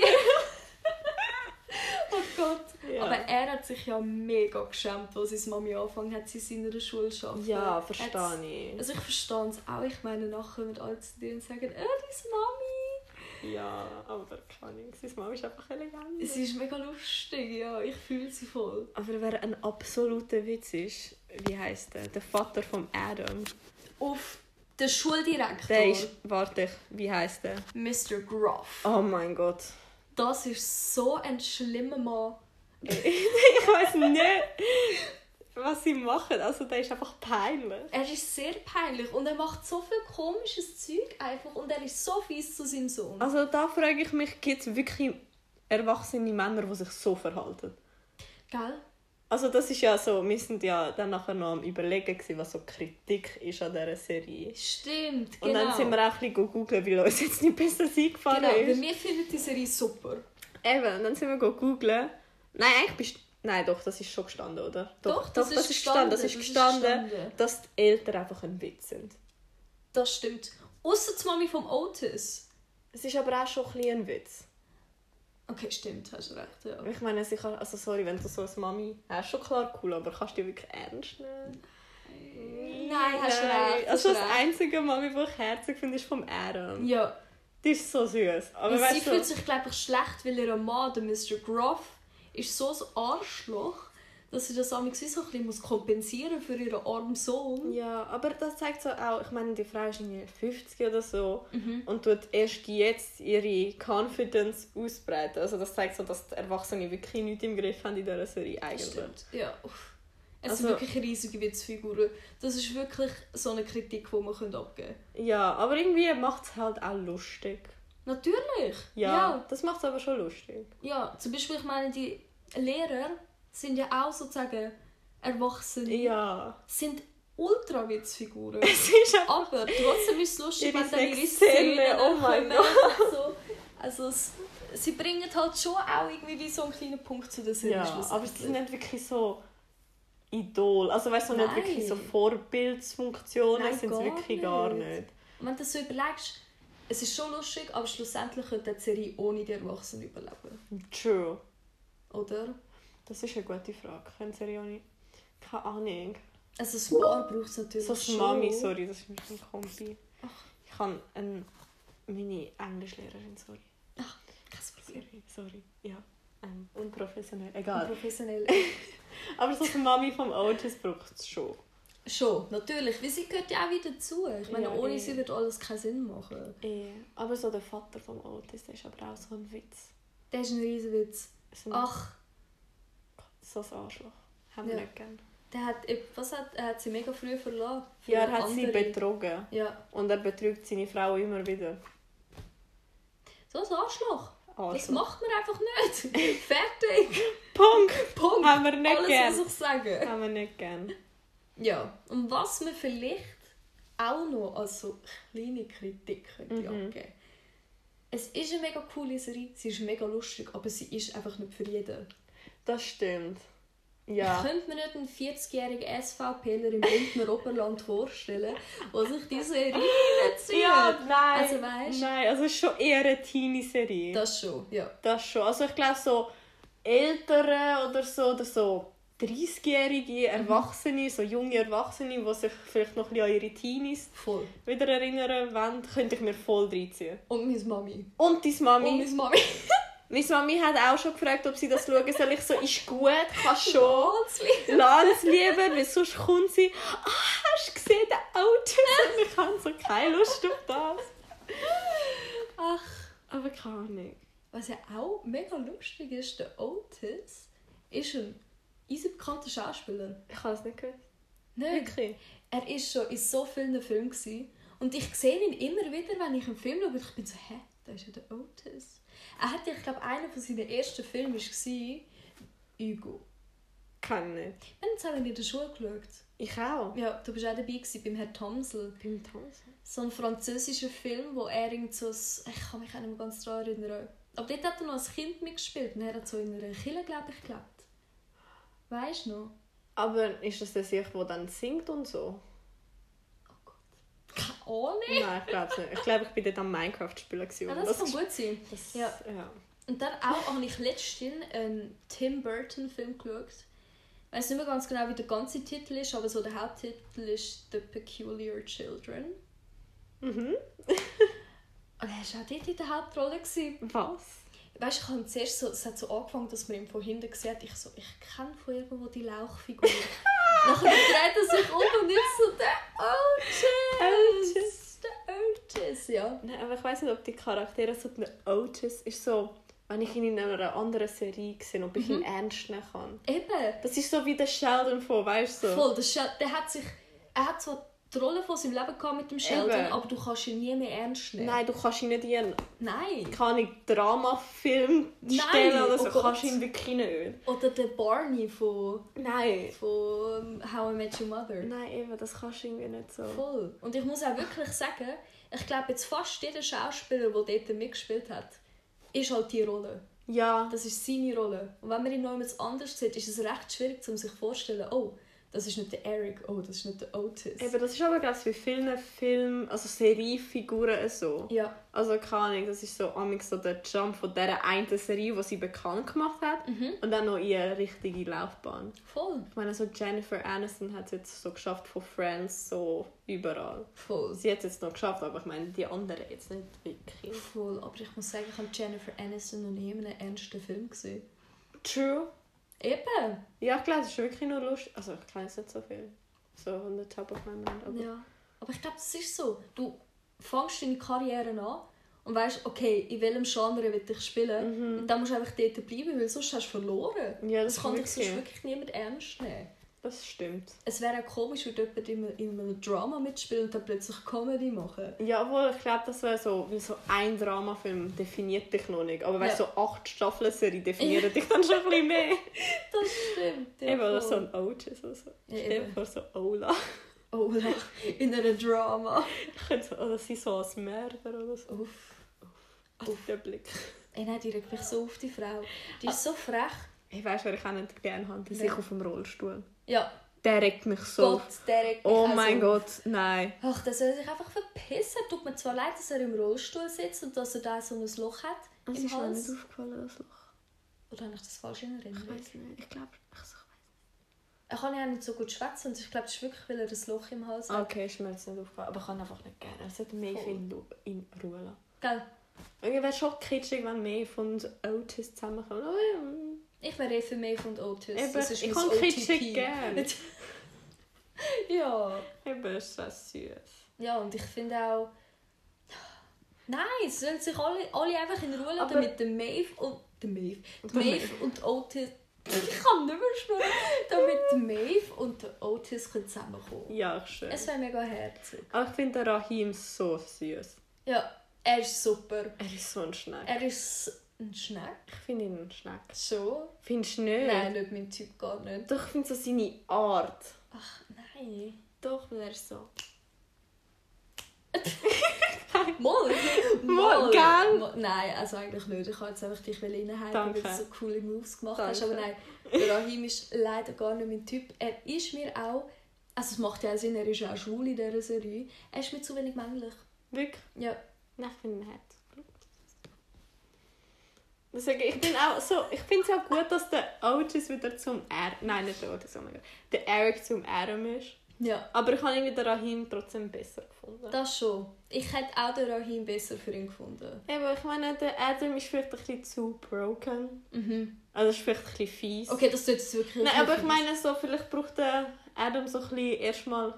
oh Gott. Ja. Aber er hat sich ja mega geschämt, als seine Mami angefangen hat, sie in seiner Schule zu arbeiten. Ja, verstehe ich. Also ich verstehe es auch. Ich meine, nachher mit all zu dir und sagen, äh, deine Mami. Ja, aber keine Ahnung, seine Mama ist einfach eine Legende. Sie ist mega lustig, ja. Ich fühle sie voll. Aber wer ein absoluter Witz ist, wie heißt der? Der Vater von Adam. Auf den Schuldirektor, Der ist, warte, wie heißt der? Mr. Groff. Oh mein Gott. Das ist so ein schlimmer Mann. ich weiß nicht, was sie machen. Also der ist einfach peinlich. Er ist sehr peinlich und er macht so viel komisches Zeug einfach und er ist so fies zu seinem Sohn. Also da frage ich mich, gibt es wirklich erwachsene Männer, die sich so verhalten? Gell? Also das ist ja so, wir sind ja dann nachher noch am überlegen, gewesen, was so Kritik ist an dieser Serie. Stimmt, Und genau. dann sind wir auch ein bisschen googeln, weil uns jetzt nicht besser eingefallen Genau, ist. weil wir finden die Serie super. Eben, dann sind wir googeln. Nein, eigentlich bist Nein, doch, das ist schon gestanden, oder? Doch, das ist gestanden. Das gestanden, ist das ist gestanden, gestanden. dass die Eltern einfach ein Witz sind. Das stimmt. Außer die Mami vom Otis. Es ist aber auch schon ein bisschen ein Witz. Okay, stimmt, hast recht, ja. Ich meine, kann, also sorry, wenn du so eine Mami hast, schon klar cool, aber kannst du die wirklich ernst nehmen? Nein, hast du Nein. recht. Also das recht. einzige Mami, die ich herzig finde, ist vom Adam. Ja. Die ist so süß. Aber sie weißt du, fühlt sich, glaube ich, schlecht, weil ihr Mann, der Mr. Groff, ist so ein Arschloch, dass sie das manchmal so ein bisschen muss kompensieren für ihren armen Sohn. Ja, aber das zeigt so auch, ich meine, die Frau ist irgendwie 50 oder so Mhm. und tut erst jetzt ihre Confidence ausbreiten. Also das zeigt so, dass die Erwachsenen wirklich nichts im Griff haben in dieser Serie eigentlich. Stimmt. Ja. Es Also- sind wirklich riesige Witzfiguren. Das ist wirklich so eine Kritik, die man abgeben können. Ja, aber irgendwie macht es halt auch lustig. Natürlich. Ja, ja. das macht es aber schon lustig. Ja, zum Beispiel, ich meine, die Lehrer sind ja auch sozusagen Erwachsene. Ja. Sind ultra Witzfiguren. Es ist. Aber trotzdem ist es lustig, wenn dann ihre Szenen oh mein und So. Also es, sie bringen halt schon auch irgendwie wie so einen kleinen Punkt zu der Serie. Ja, aber sie sind nicht wirklich so Idol. Also weißt du, nicht wirklich so Vorbildsfunktionen Nein, sind sie gar wirklich gar nicht. nicht. Und wenn du das so überlegst, es ist schon lustig, aber schlussendlich könnte die Serie ohne die Erwachsenen überleben. True. Oder? Das ist eine gute Frage. Können sie nicht... Keine Ahnung. Also ein paar braucht es natürlich So schon. Mami, sorry, das ist mein Kompi. Ich habe eine, meine Englischlehrerin, sorry. Kein Problem. Sorry, sorry. Ja, ähm, unprofessionell. Egal. Professionell. Aber so die Mami vom Otis braucht es schon. schon, natürlich. Weil sie gehört ja auch wieder dazu. Ich meine, Ja, ohne eh. sie würde alles keinen Sinn machen. Eh, aber so der Vater vom Otis, der ist aber auch so ein Witz. Das ist ein Riesenwitz. Ach, so ein Arschloch. Haben wir Ja. nicht gern. Der hat, was hat, er hat sie mega früh verloren. Ja, er hat sie andere. betrogen. Ja, Und er betrügt seine Frau immer wieder. so ein Arschloch. Das Also. macht man einfach nicht. Fertig. Punkt! Punkt. Haben wir nicht Alles gern. muss ich sagen. Haben wir nicht gern. Ja, und was man vielleicht auch noch als so kleine Kritik könnte Mhm. angeben Es ist eine mega coole Serie, sie ist mega lustig, aber sie ist einfach nicht für jeden. Das stimmt. Ich Ja. könnte mir nicht einen 40-jährigen SVPler im Bündner Oberland vorstellen, der sich diese Serie reinzieht. Ja, nein. Also weißt Nein, also es ist schon eher eine Teenie-Serie. Das, Das schon, ja. schon. Also ich glaube so Ältere oder so, oder so 30-jährige Erwachsene, so junge Erwachsene, die sich vielleicht noch ein bisschen an ihre Teenies Voll. wieder erinnern wollen, könnte ich mir voll reinziehen. Und meine Mami. Und deine Mami. Und meine Mami. Meine Mami hat auch schon gefragt, ob sie das schauen soll. Ich so, ist gut, kannst schon. Lass es lieber, weil sonst kommt sie, ah, hast du gesehen, der Auto? Ich habe so keine Lust auf das. Ach. Aber keine Ahnung. Was ja auch mega lustig ist, der Otis ist ein easy bekannter Schauspieler. Ich habe es nicht gehört. Nicht? Wirklich? Er war schon in so vielen Filmen. Gewesen. Und ich sehe ihn immer wieder, wenn ich einen Film schaue. Ich bin so, hä, da ist ja der Otis. Er hat, ich glaube, einer von seinen ersten Filmen war Hugo. Kann nicht. Wir haben zusammen in der Schule geschaut. Ich auch. Ja, du bist auch dabei gewesen, beim Herrn Tomsel. Beim Tanzen. So ein französischer Film, wo er irgend so... ein- Ich kann mich auch nicht mehr ganz daran erinnern. Aber dort hat er noch als Kind mitgespielt. Und er hat so in einer Kille, glaube ich, gelebt. Weißt du noch? Aber ist das der sich, der dann singt und so? Keine Ahnung. Nein, ich glaube nicht. Ich glaube, ich war dort am Minecraft-Spielen. gewesen Ja, und das, kann ist- gut sein. Das, Ja. ja. Und dann auch habe ich letztens einen Tim Burton Film geschaut. Ich weiß nicht mehr ganz genau, wie der ganze Titel ist, aber so der Haupttitel ist The Peculiar Children. Mhm. Und er war auch dort in der Hauptrolle. Gewesen. Was? Weißt du, ich habe zuerst so, es hat so angefangen, dass man ihn von hinten hat. Ich so, ich kenne von irgendwo die Lauchfigur. Nachher dreht er sich um und ist so der Otis. Der Otis, ja. Nein, aber ich weiß nicht, ob die Charaktere so der Otis ist so, wenn ich ihn in einer anderen Serie sehe, ob ich ihn ernst nehmen kann. Eben. Das ist so wie der Sheldon von, weißt du? So. Voll, der, Shel- der hat sich... Er hat zwar die Rolle von seinem Leben gehabt mit dem Sheldon, Eben. aber du kannst ihn nie mehr ernst nehmen. Nein, du kannst ihn nicht in einen Nein. keine Dramafilm stellen oder so. oh Gott. kannst du ihn wirklich nicht. Oder der Barney von, Nein. von How I Met Your Mother. Nein, eben, das kannst du irgendwie nicht so. Voll. Und ich muss auch wirklich sagen, ich glaube jetzt fast jeder Schauspieler, der dort mitgespielt hat, ist halt die Rolle. Ja, Das ist seine Rolle. Und wenn man ihn noch jemand anders sieht, ist es recht schwierig, um sich vorzustellen, oh, das ist nicht der Eric, oh, das ist nicht der Otis. eben, das ist aber ich bei vielen Filmen, also Seriefiguren so. Ja, Also keine Ahnung, das ist so amig so der Jump von dieser einen Serie, die sie bekannt gemacht hat Mhm. und dann noch ihre richtige Laufbahn. voll. Ich meine, so Jennifer Aniston hat es jetzt so geschafft von Friends so überall. Voll. Sie hat es jetzt noch geschafft, aber ich meine, die anderen jetzt nicht wirklich. Voll. Aber ich muss sagen, ich habe Jennifer Aniston noch nie in einem ernsten Film gesehen. True. Eben. Ja, ich glaube, es ist wirklich nur lustig. Also, ich kenne es nicht so viel. So on the top of my mind. Aber Ja. Aber ich glaube, das ist so. Du fängst deine Karriere an und weißt, okay, in welchem Genre will ich spielen. Und dann musst du einfach dort bleiben, weil sonst hast du verloren. Ja, das das kann dich sonst wirklich niemand ernst nehmen. Das stimmt. Es wäre auch komisch, wenn jemand in einem- in einem Drama mitspielt und dann plötzlich Comedy machen. Ja, obwohl ich glaube, das wäre so, weil so ein Dramafilm definiert dich noch nicht. Aber weißt Ja. so acht Staffeln-Serie definieren dich dann schon ein bisschen mehr. Das stimmt. Ja, eben, oder so ein Otis oder so. Ja, Stell dir vor, so Ola. Oh, in einem Drama. Könnte so- Oder sie so als Mörder oder so. Uff. Also der Blick. Ey, nein, die regt mich so auf die Frau. Die ist so frech. Ich weiß, wer ich auch nicht gerne habe. Die sich auf dem Rollstuhl. Ja, Der regt mich so. Gott, der regt mich oh mein so. Gott, nein. Ach, der soll sich einfach verpissen. Tut mir zwar leid, dass er im Rollstuhl sitzt und dass er da so ein Loch hat Es im ist mir nicht aufgefallen, das Loch. Oder habe ich das falsch in Ich Erinnerung? weiß nicht. Ich glaube, ich so. Er kann ja nicht so gut schwätzen und ich glaube, das ist wirklich, weil er das Loch im Hals hat. Okay, ist mir jetzt nicht aufgefallen. Aber ich kann einfach nicht gerne. Er sollte mehr Voll. in, Ruhe lassen. Gell? Ich wäre schon kitschig, wenn mehr von Otis zusammenkommen. Ja. Ich wäre eh für mehr von Otis. Eben, das ist ich kann kitschig gern. ja. Eben, ist so süß. Ja, und ich finde auch... Nein, sollen sich alle, alle einfach in Ruhe lassen Aber- mit dem Maeve und... Der Maeve. Die Der Maeve und Otis... Ich kann nicht mehr schnurren. Damit Maeve und der Otis können zusammenkommen Ja, ich schön. Es wäre mega herzig. Aber ich finde Rahim so süß. Ja, er ist super. Er ist so ein Schneck. Er ist ein Schneck. Ich finde ihn ein Schneck. Schon? Findest du nicht? Nein, nicht mein Typ, gar nicht. Doch, ich finde so seine Art. Ach, nein. Doch, weil er ist so... Moll! Moll, gell? Nein, also eigentlich nicht. Ich wollte jetzt einfach dich reinhalten, weil du so coole Moves gemacht Danke. hast. Aber nein, Rahim ist leider gar nicht mein Typ. Er ist mir auch... Also es macht ja Sinn, er ist ja auch schwul in dieser Serie. Er ist mir zu wenig männlich. Wirklich? Ja. Nein, ich finde ihn. Deswegen, ich bin auch so, ich finde es auch gut, dass der Otis wieder zum R, nein nicht der Otis, oh mein Gott, der Eric zum Adam ist. Ja, Aber ich habe irgendwie den Rahim trotzdem besser gefunden. das schon. Ich hätte auch den Rahim besser für ihn gefunden. Eben, ich meine, der Adam ist vielleicht ein bisschen zu broken. Mhm. Also ist vielleicht ein bisschen fies. Okay, das tut es wirklich Nein, aber ich meine so, vielleicht braucht der Adam so ein bisschen erstmal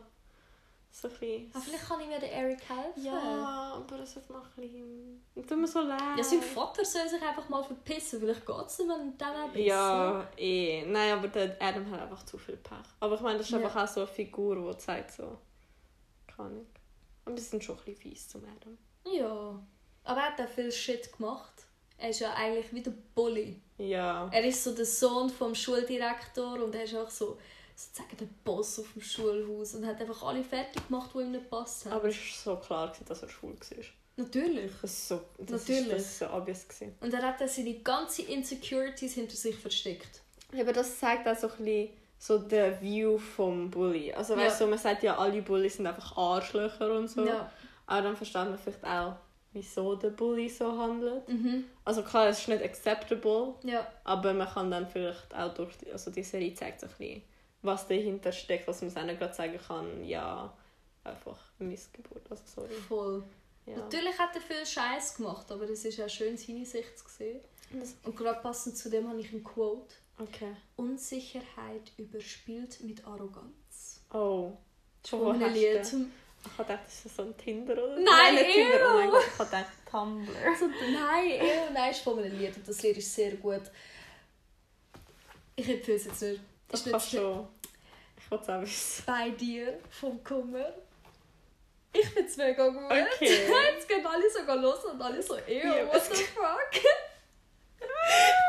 so ein bisschen... Ah, vielleicht kann ihm ja der Eric helfen. Ja, aber das ist noch ein bisschen... Tut mir so leid. Ja, sein Vater soll sich einfach mal verpissen. Vielleicht geht es ihm dann auch besser. Ja, eh. Nein, aber der Adam hat einfach zu viel Pech. Aber ich meine, das ist Ja. einfach auch so eine Figur, die zeigt so... Keine Ahnung. Und die sind schon ein bisschen fies zum Adam. Ja. Aber er hat auch viel Shit gemacht. Er ist ja eigentlich wie der Bully. Ja. Er ist so der Sohn vom Schuldirektor und er ist auch so sozusagen der Boss auf dem Schulhaus und hat einfach alle fertig gemacht, die ihm nicht haben. Aber es war so klar, dass er schwul war. Natürlich. Das ist so, das Natürlich. Ist, das ist so obvious. Gewesen. Und er hat dann seine ganzen Insecurities hinter sich versteckt. Aber das zeigt auch so ein bisschen so der View vom Bully. Also weißt Ja. du, man sagt ja, alle Bullies sind einfach Arschlöcher und so. Ja. Aber dann versteht man vielleicht auch, wieso der Bully so handelt. Mhm. Also klar, es ist nicht acceptable, Ja. aber man kann dann vielleicht auch durch die, also die Serie zeigt so ein bisschen, was dahinter steckt, was man es nicht gerade sagen kann, ja, einfach Missgeburt, also sorry. Voll. Ja. Natürlich hat er viel Scheiß gemacht, aber es ist auch schön, seine Sicht zu sehen. Das- Und gerade passend zu dem habe ich ein Quote. Okay. Unsicherheit überspielt mit Arroganz. Oh. Schon einem Lied zum Ich habe gedacht, das ist so ein Tinder oder Nein, nicht Tinder, oh mein ew. Gott, ich habe gedacht Tumblr. Also, nein, eher, nein, ist von einem Lied und das Lied ist sehr gut. Ich empfehle es jetzt nicht. Das kannst nicht schon. Ich will es auch wissen. bei dir vom Kummer. Ich finde es mega gut. Okay. Jetzt gehen alle sogar los und alle so, ew, Ja, what the fuck? ich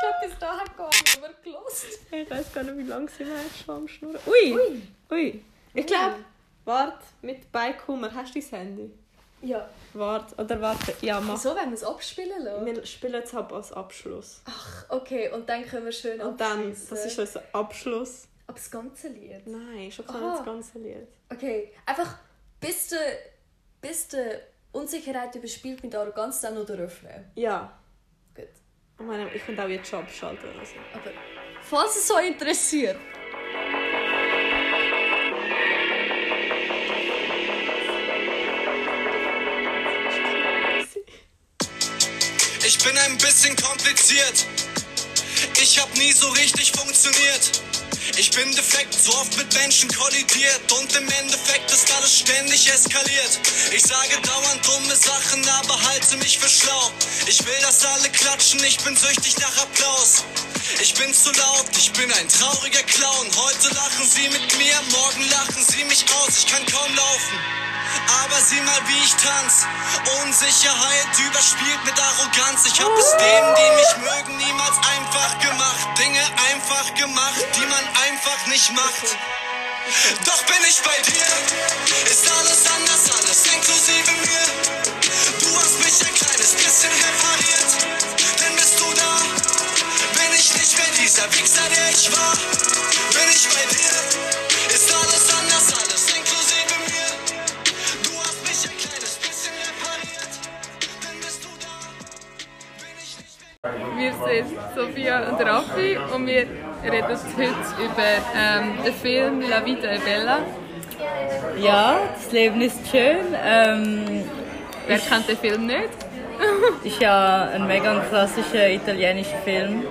glaube, bis dahin hat gar niemand gelost. Ich weiß gar nicht, wie lange wir jetzt schon am Schnurren. Ui! Ui. Ui! Ich glaube, warte, mit Beikummer, hast du dein Handy? Ja. Warte, oder warte, ja, mach. Wieso, wenn wir es abspielen lassen? Wir spielen es ab als Abschluss. Ach, okay, und dann können wir schön Und dann, das ist unser Abschluss. Aber das ganze Lied? Nein, schon gar nicht das ganze Lied. Okay, einfach bis die, bis die Unsicherheit überspielt mit Arroganz dann noch der Refrain. Ja. Gut. Ich meine, ich könnte auch jetzt schon abschalten oder so. Aber falls es so interessiert. Bin ein bisschen kompliziert. Ich hab nie so richtig funktioniert. Ich bin defekt, so oft mit Menschen kollidiert und im Endeffekt ist alles ständig eskaliert. Ich sage dauernd dumme Sachen, aber halte mich für schlau. Ich will, dass alle klatschen, ich bin süchtig nach Applaus. Ich bin zu laut, ich bin ein trauriger Clown. Heute lachen sie mit mir, morgen lachen sie mich aus. Ich kann kaum laufen. Aber sieh mal, wie ich tanz. Unsicherheit überspielt mit Arroganz. Ich hab es denen, die mich mögen, niemals einfach gemacht. Dinge einfach gemacht, die man einfach nicht macht. Doch bin ich bei dir, ist alles anders, alles inklusive mir. Du hast mich ein kleines bisschen repariert, denn bist du da, bin ich nicht mehr dieser Wichser, der ich war. Bin ich bei dir, ist alles anders, Wir sind Sophia und Raffi und wir reden heute über ähm, den Film La Vita è Bella. Ja, das Leben ist schön. Ähm, Wer kennt den Film nicht? ist ja ein mega klassischer italienischer Film.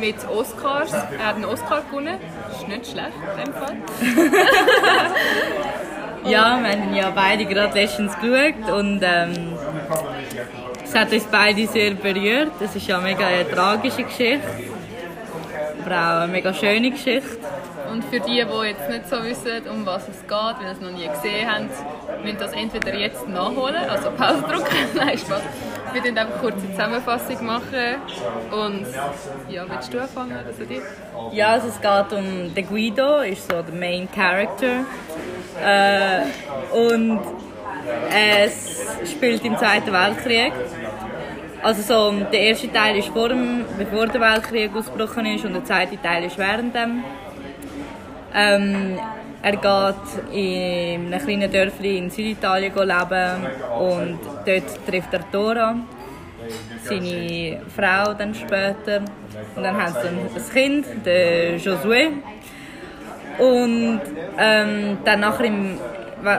Mit Oscars. Er hat einen Oscar gewonnen. Ist nicht schlecht in dem Fall. Ja, wir haben ja beide gerade letztens geschaut und ähm, es hat uns beide sehr berührt. Es ist ja mega eine tragische Geschichte. aber auch eine mega schöne Geschichte. Und für die, die jetzt nicht so wissen, um was es geht, weil sie es noch nie gesehen haben, müssen das entweder jetzt nachholen, also Pause drücken, nein, Spaß. Wir werden einfach kurz eine Zusammenfassung machen und ja, willst du anfangen? Also dir? Ja, also es geht um den Guido, ist so der Main Character. Äh, und es spielt im Zweiten Weltkrieg. Also so, der erste Teil ist vor dem, bevor der Weltkrieg ausgebrochen ist und der zweite Teil ist während dem. Ähm, er geht in einem kleinen Dörfli in Süditalien leben und dort trifft er Dora, seine Frau dann später. Und dann haben sie ein Kind, den Josué. Und ähm, dann nachher, im,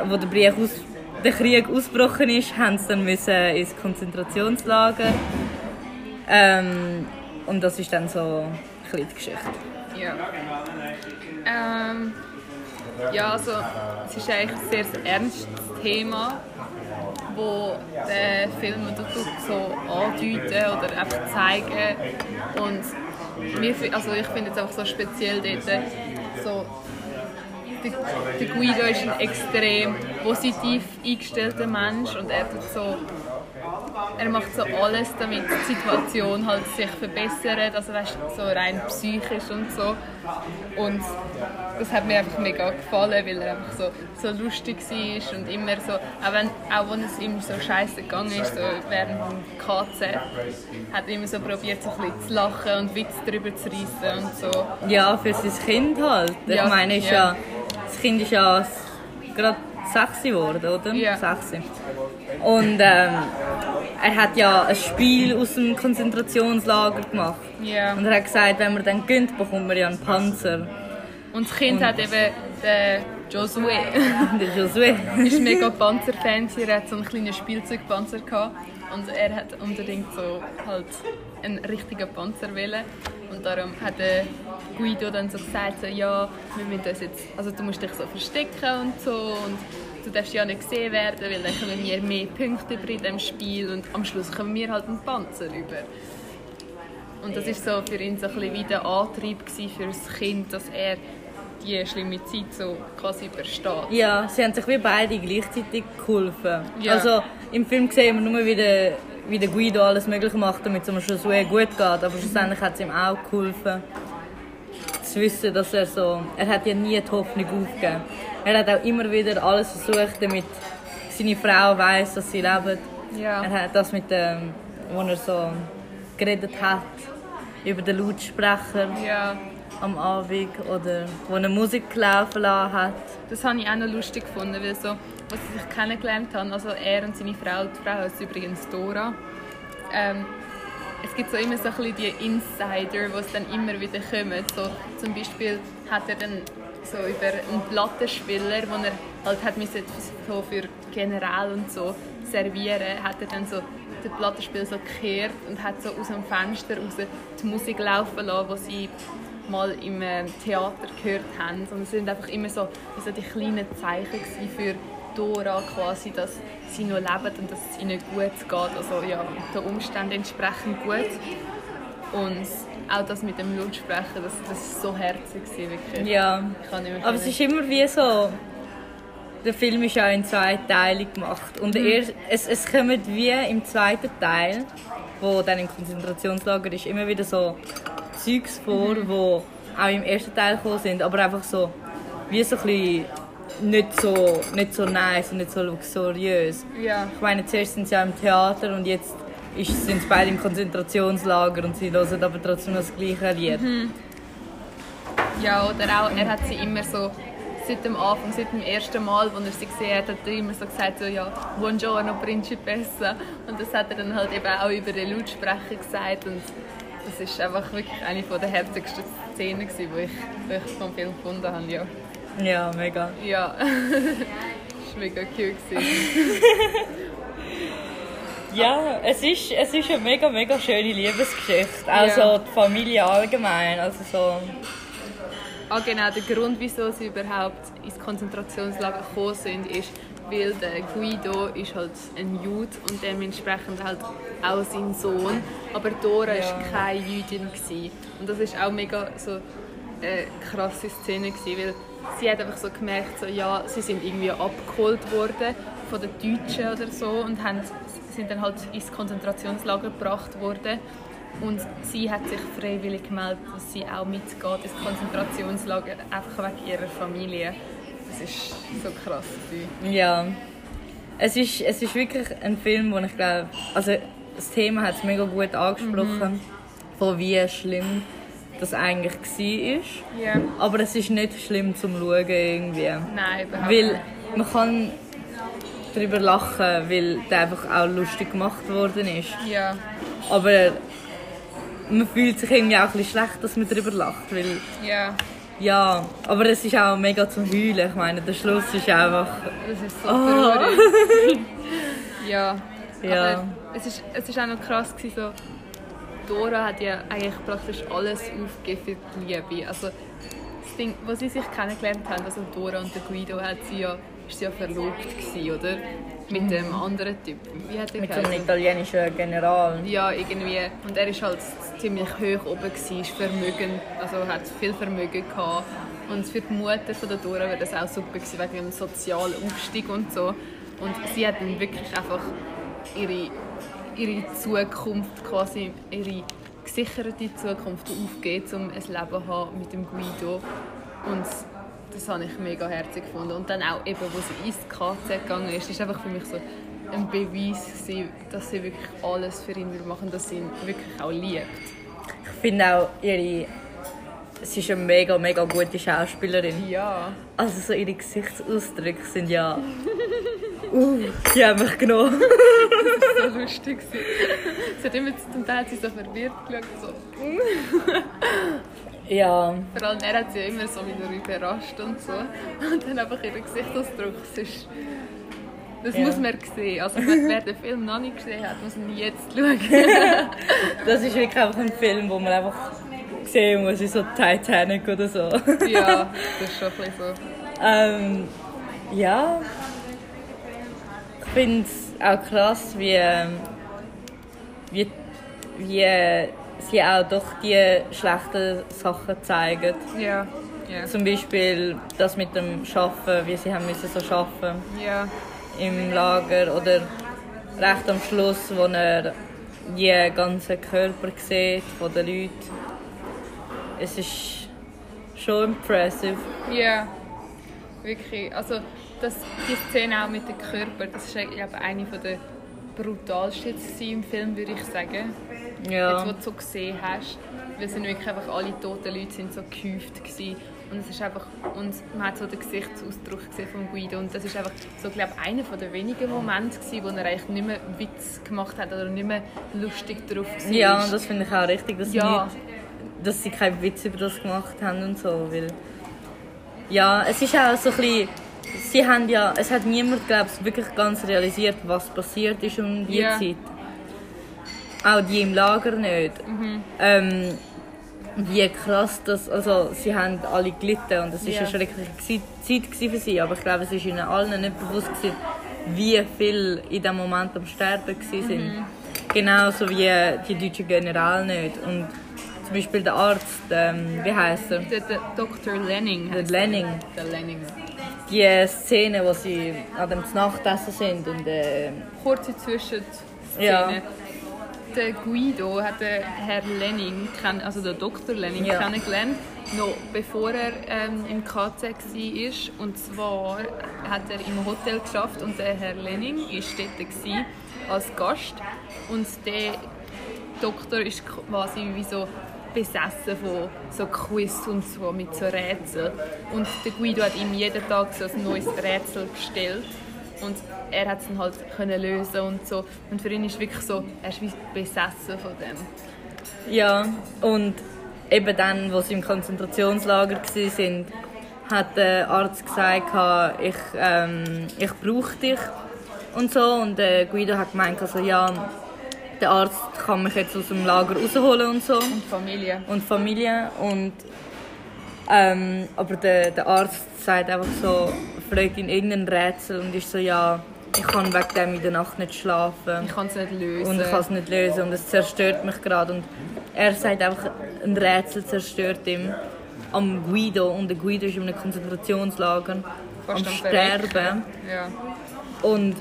wo der, Krieg, aus, der Krieg ausgebrochen ist, haben sie dann müssen ins Konzentrationslager. Ähm, und das ist dann so ein die Geschichte. Ja. Ähm, ja, also es ist eigentlich ein sehr ernstes Thema, wo der Film so andeuten oder einfach zeigen. Und mir, also ich finde es einfach so speziell dort, so, der, Guido ist ein extrem positiv eingestellter Mensch und er tut so er macht so alles, damit die Situation halt sich verbessert, also weißt, so rein psychisch und so. Und das hat mir einfach mega gefallen, weil er einfach so, so lustig war und immer so, auch wenn, auch wenn es ihm so scheiße gegangen ist, so während dem KZ, hat er immer so probiert, so ein bisschen zu lachen und Witze darüber zu reissen und so. Ja, für sein Kind halt. Ich Ja, meine, ist ja. ja. Das Kind ist ja gerade sechs geworden, oder? Ja. Sechs. Und ähm, er hat ja ein Spiel aus dem Konzentrationslager gemacht. Ja. Und er hat gesagt, wenn man dann gönnt, bekommt man ja einen Panzer. Und das Kind hat eben den Josué. Und der Josué. ist mega Panzerfan, er hat so einen kleinen Spielzeugpanzer gehabt und er hat unbedingt so halt einen richtigen Panzer wollen. und darum hat der Guido dann so gesagt, so, ja, wir müssen das jetzt, also du musst dich so verstecken und so und du darfst ja nicht gesehen werden, weil dann kommen wir mehr Punkte über in diesem Spiel und am Schluss kommen wir halt einen Panzer über. Und das ist so für ihn so ein bisschen wie der Antrieb für das Kind, dass er die schlimme Zeit so quasi übersteht. Ja, sie haben sich wie beide gleichzeitig geholfen. Ja. Also im Film sehen wir nur, wie der, wie der Guido alles Mögliche macht, damit es ihm schon so gut geht. Aber schlussendlich hat es ihm auch geholfen, zu wissen, dass er so... Er hat ja nie die Hoffnung aufgegeben. Er hat auch immer wieder alles versucht, damit seine Frau weiß, dass sie lebt. Ja. Er hat das mit dem, wo er so geredet hat, über den Lautsprecher Ja, am Abend oder wo er Musik laufen lassen hat. das habe ich auch noch lustig gefunden, weil so, was sie sich kennengelernt haben, also er und seine Frau, die Frau heißt übrigens Dora, ähm, es gibt so immer so ein bisschen die Insider, die dann immer wieder kommen. So, zum Beispiel hat er dann so über einen Plattenspieler, den er halt hat so für General und so servieren, hat er dann so den Plattenspieler so gekehrt und hat so aus dem Fenster raus die Musik laufen lassen, die sie mal im ähm, Theater gehört haben. Und es sind einfach immer so, so die kleinen Zeichen für Dora quasi, dass sie noch leben und dass es ihnen gut geht. Also ja, den Umständen entsprechend gut. Und auch das mit dem Lautsprecher, das, das ist so herzig wirklich. Ja, aber es ist immer wie so. Der Film ist ja in zwei Teile gemacht. Und der erste, es, es kommt wie im zweiten Teil, wo dann im Konzentrationslager ist, immer wieder so Zeugs vor, wo auch im ersten Teil gekommen sind, aber einfach so wie so ein bisschen nicht so, nicht so nice und nicht so luxuriös. Ja. Ich meine, zuerst sind sie ja im Theater und jetzt ist, sind sie beide im Konzentrationslager und sie hören aber trotzdem das gleiche Lied. Ja, oder auch, er hat sie immer so, seit dem Anfang, seit dem ersten Mal, als er sie gesehen hat, hat er immer so gesagt, so, ja, Buongiorno Principessa. Und das hat er dann halt eben auch über den Lautsprecher gesagt. Und das ist einfach wirklich eine der herzigsten Szenen, die ich, die ich vom Film gefunden habe. Ja, Ja, mega. ja. war mega cute. gewesen. Ja, es ist, es ist eine mega, mega schöne Liebesgeschichte. Also die Familie allgemein. Also so, Ah, genau, der Grund, wieso sie überhaupt ins Konzentrationslager gekommen sind, ist, weil der Guido ist halt ein Jude und dementsprechend halt auch sein Sohn. Aber Dora Ja. ist keine Jüdin gewesen. und das ist auch mega so eine krasse Szene gewesen, weil sie hat einfach so gemerkt, so, ja, sie sind irgendwie abgeholt worden von den Deutschen oder so und haben, sind dann halt ins Konzentrationslager gebracht worden. Und sie hat sich freiwillig gemeldet, dass sie auch mitgeht ins Konzentrationslager, einfach wegen ihrer Familie. Das ist so krass. Ja. Es ist, es ist wirklich ein Film, wo ich glaube, also das Thema hat es mega gut angesprochen, von wie schlimm das eigentlich war. Ja. Aber es ist nicht schlimm zum Schauen irgendwie. Nein, überhaupt Weil nicht. man kann darüber lachen, weil der einfach auch lustig gemacht worden ist. Ja, Aber man fühlt sich irgendwie auch ein bisschen schlecht, dass man darüber lacht, weil ja, ja, aber es ist auch mega zum Heulen. Ich meine, der Schluss ist einfach das ist so Oh. traurig. ja. Ja. aber es ist, es ist auch noch krass gewesen, so Dora hat ja eigentlich praktisch alles aufgegeben für die Liebe. Also das Ding, wo sie sich kennengelernt haben, also Dora und der Guido, hat sie ja, ist sie ja verlobt gewesen, oder? Mit dem anderen Typ. Wie hat der mit so einem italienischen General. Ja, irgendwie. Und er ist halt ziemlich hoch oben gewesen, ist Vermögen, also hat viel Vermögen gehabt. Und für die Mutter von der Dora wäre das auch super gewesen, wegen dem sozialen Aufstieg und so. Und sie hat dann wirklich einfach ihre, ihre Zukunft, quasi ihre gesicherte Zukunft aufgegeben, um ein Leben zu haben mit dem Guido. Und das habe ich mega herzig gefunden. Und dann auch eben, wo sie ins KZ gegangen ist, ist einfach für mich so ein Beweis gewesen, dass sie wirklich alles für ihn machen, dass sie ihn wirklich auch liebt. Ich finde auch ihre. Sie ist eine mega, mega gute Schauspielerin. Ja. Also so ihre Gesichtsausdrücke sind ja. Uh, die haben mich genommen. so lustig. Sie hat immer zum Teil sie so verwirrt geschaut. So. Ja, Vor allem er hat sie immer so wieder überrascht und so. Und dann einfach ihr Gesichtsausdruck. Das, ist, das Ja. muss man sehen. Also wer wer den Film noch nicht gesehen hat, muss ihn jetzt schauen. das ist wirklich einfach ein Film, wo man einfach sehen muss, wie so Titanic oder so. ja, das ist schon ein bisschen so. Ähm, ja. Ich finde es auch krass, wie, ähm, wie, wie sie auch doch die schlechten Sachen zeigen. Ja. Ja. Zum Beispiel das mit dem Schaffen, wie sie haben müssen so schaffen Ja. im Lager oder recht am Schluss, wo er die ganzen Körper sieht von den Leuten. Es ist schon impressive. Ja, wirklich. Also das, die Szene auch mit dem Körper, das ist glaube, eine von der brutalsten im Film, würde ich sagen. Ja. Jetzt, wo du so gesehen hast. Es sind wirklich einfach alle toten Leute sind so gehäuft gewesen. Und es ist einfach, und man hat so den Gesichtsausdruck gesehen von Guido und das ist einfach so, glaube einer von den wenigen Momente gewesen, wo er eigentlich nicht mehr Witz gemacht hat oder nicht mehr lustig drauf war. Ja, und das finde ich auch richtig, dass, Ja. nicht, dass sie keinen Witz über das gemacht haben und so, weil ja, es ist auch so ein bisschen, sie haben ja, es hat niemand, glaube ich, wirklich ganz realisiert, was passiert ist um die Ja. Zeit. Auch die im Lager nicht. Ähm, wie krass das, also sie haben alle gelitten und es war Ja. eine schreckliche Zeit für sie, aber ich glaube, es ist ihnen allen nicht bewusst gewesen, wie viel in dem Moment am Sterben gewesen sind. Genauso wie die deutschen General nicht. Und zum Beispiel der Arzt, ähm, wie heißt er? Der, der Dr. Lenning. Der Lenning. Der Lenning. Die Szene, wo sie an dem Nachtessen sind und äh, kurze Zwischenszene. Ja. Der Guido hat den Herr Lenning, also der Dr. Lenning, Ja. kennengelernt, noch bevor er ähm, im KZ war. Und zwar hat er im Hotel geschafft und der Herr Lenning war dort gewesen, als Gast. Und der Doktor ist quasi wie so besessen von so Quiz und so mit so Rätseln. Und der Guido hat ihm jeden Tag so ein neues Rätsel gestellt. Und er hat es dann halt können lösen und so. Und für ihn ist wirklich so, er ist wie besessen von dem. ja und eben dann, wo sie im Konzentrationslager waren, hat der Arzt gesagt, ich, ähm, ich brauche dich und so und äh, Guido hat gemeint, also, ja, der Arzt kann mich jetzt aus dem Lager rausholen und so Und Familie. und Familie und ähm, aber der, der Arzt sagt einfach so fragt ihn irgendein Rätsel und ist so, ja, ich kann wegen dem in der Nacht nicht schlafen. Ich kann es nicht lösen. Und ich kann es nicht lösen und es zerstört mich gerade. Und er sagt einfach, ein Rätsel zerstört ihn am Guido und der Guido ist in einem Konzentrationslager Fast am am Sterben. Ja. Und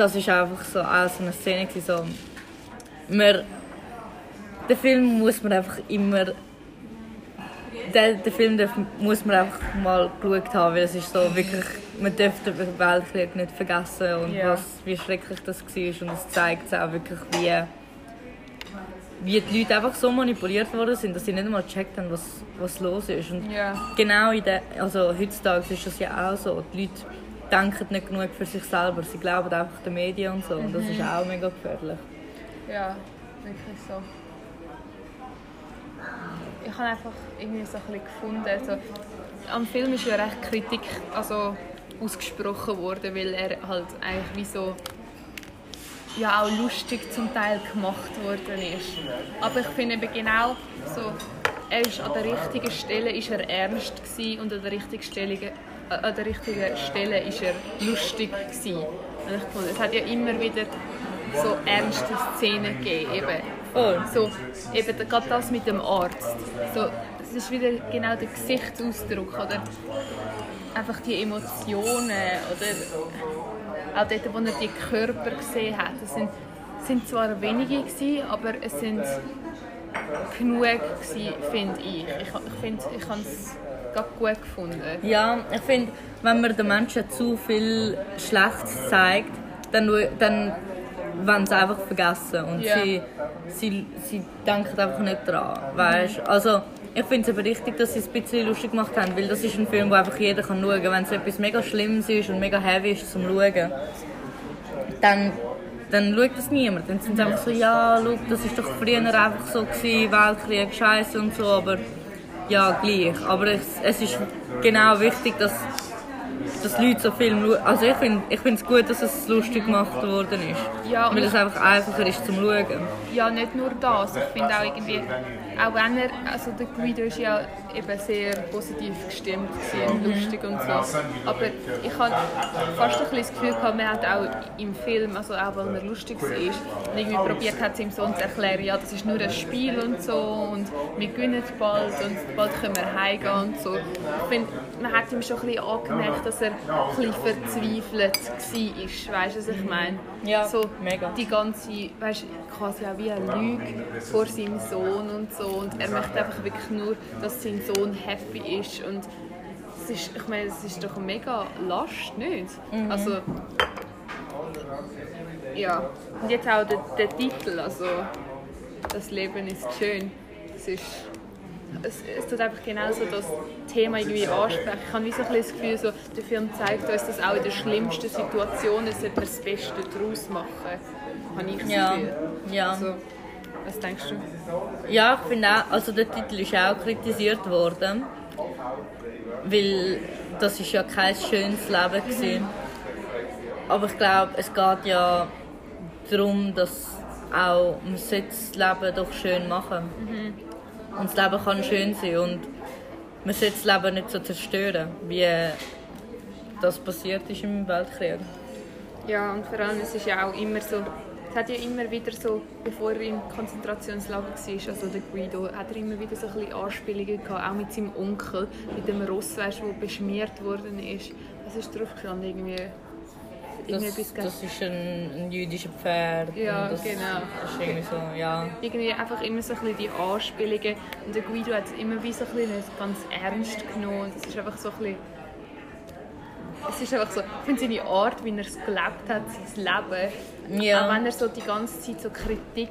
das ist einfach so auch so eine Szene gewesen, so man, den Film muss man einfach immer den, den Film muss man einfach mal geschaut haben, weil es ist so wirklich, man darf den Weltkrieg nicht vergessen und Ja. was, wie schrecklich das war und es zeigt auch wirklich, wie wie die Leute einfach so manipuliert worden sind, dass sie nicht einmal gecheckt haben, was, was los ist. Und Ja. genau in der, also heutzutage ist das ja auch so. Die Leute denken nicht genug für sich selber. Sie glauben einfach den Medien und so. Und das ist auch mega gefährlich. Ja, wirklich so. Ich habe einfach irgendwie so ein bisschen gefunden, also, am Film ist ja recht Kritik also, ausgesprochen worden, weil er halt eigentlich wie so ja auch lustig zum Teil gemacht worden ist. Aber ich finde eben genau so, er ist an der richtigen Stelle ist er ernst gewesen und an der richtigen Stelle, an der richtigen Stelle ist er lustig gewesen. Ich fand, es hat ja immer wieder so ernste Szenen gegeben. Eben. Voll. So, eben gerade das mit dem Arzt. So, es ist wieder genau der Gesichtsausdruck oder einfach die Emotionen oder auch dort, wo er die Körper gesehen hat. Es sind, sind zwar wenige gewesen, aber es sind genug gewesen, finde ich. Ich, ich finde, ich habe es gut gefunden. Ja, ich finde, wenn man den Menschen zu viel Schlechtes zeigt, dann, dann wollen sie einfach vergessen. Und Ja. sie, sie, sie denken einfach nicht dran. Weißt? Also, ich finde es aber richtig, dass sie es ein bisschen lustig gemacht haben, weil das ist ein Film, wo einfach jeder kann schauen kann. Wenn es etwas mega Schlimmes ist und mega heavy ist zum Schauen, dann, dann schaut das niemand. Dann sind sie einfach so, ja, schau, das ist doch früher einfach so gewesen, Weltkrieg, Scheiße und so, aber ja, gleich. Aber es, es ist genau wichtig, dass, dass Leute so Film schauen. Also ich finde ich es gut, dass es lustig gemacht worden ist. Ja, und weil es einfach einfacher ist zum Schauen. Ja, nicht nur das. Ich finde auch irgendwie, auch wenn er, also der Guido ist ja eben sehr positiv gestimmt und lustig und so. Aber ich habe fast ein das Gefühl gehabt, man hat auch im Film, also auch weil er lustig war, irgendwie probiert hat, seinem Sohn zu erklären, ja, das ist nur ein Spiel und so und wir gewinnen bald und bald können wir heimgehen und so. Ich finde, man hat ihm schon ein bisschen angemerkt, dass er ein bisschen verzweifelt war, weißt du, was ich meine? Ja, so, mega. die ganze, weißt, quasi auch wie eine Lüge vor seinem Sohn und so und er möchte einfach wirklich nur, dass sein Sohn happy ist und es ist, ich meine, es ist doch eine mega Last, nicht? Also, ja. Und jetzt auch der, der Titel, also «Das Leben ist schön», es ist es, es tut einfach genauso das Thema irgendwie ansprechen. Ich habe wie so ein das Gefühl, so, der Film zeigt uns, dass auch in den schlimmsten Situationen sollte man das Beste daraus machen. Habe ich das Ja, Gefühl. ja. Also, was denkst du? Ja, ich finde auch, also der Titel ist auch kritisiert worden, weil das ist ja kein schönes Leben gewesen. Aber ich glaube, es geht ja darum, dass auch man das Leben doch schön machen. Und das Leben kann schön sein und man sollte das Leben nicht so zerstören, wie das passiert ist im Weltkrieg. Ja, und vor allem, es ist ja auch immer so, es hat ja immer wieder so, bevor er im Konzentrationslager war, also der Guido, hat er immer wieder so ein bisschen Anspielungen gehabt, auch mit seinem Onkel, mit dem Ross, weißt, der beschmiert worden ist. Was ist drauf gestanden? Irgendwie, Das, das ist ein, ein jüdischer Pferd. Ja, das genau. ist irgendwie so, ja. irgendwie einfach immer so ein bisschen die Anspielungen. Und der Guido hat es immer wie so ein bisschen nicht ganz ernst genommen. Es ist einfach so ein bisschen... Es ist einfach so, ich finde seine Art, wie er es gelebt hat, sein Leben, Ja. auch wenn er so die ganze Zeit so Kritik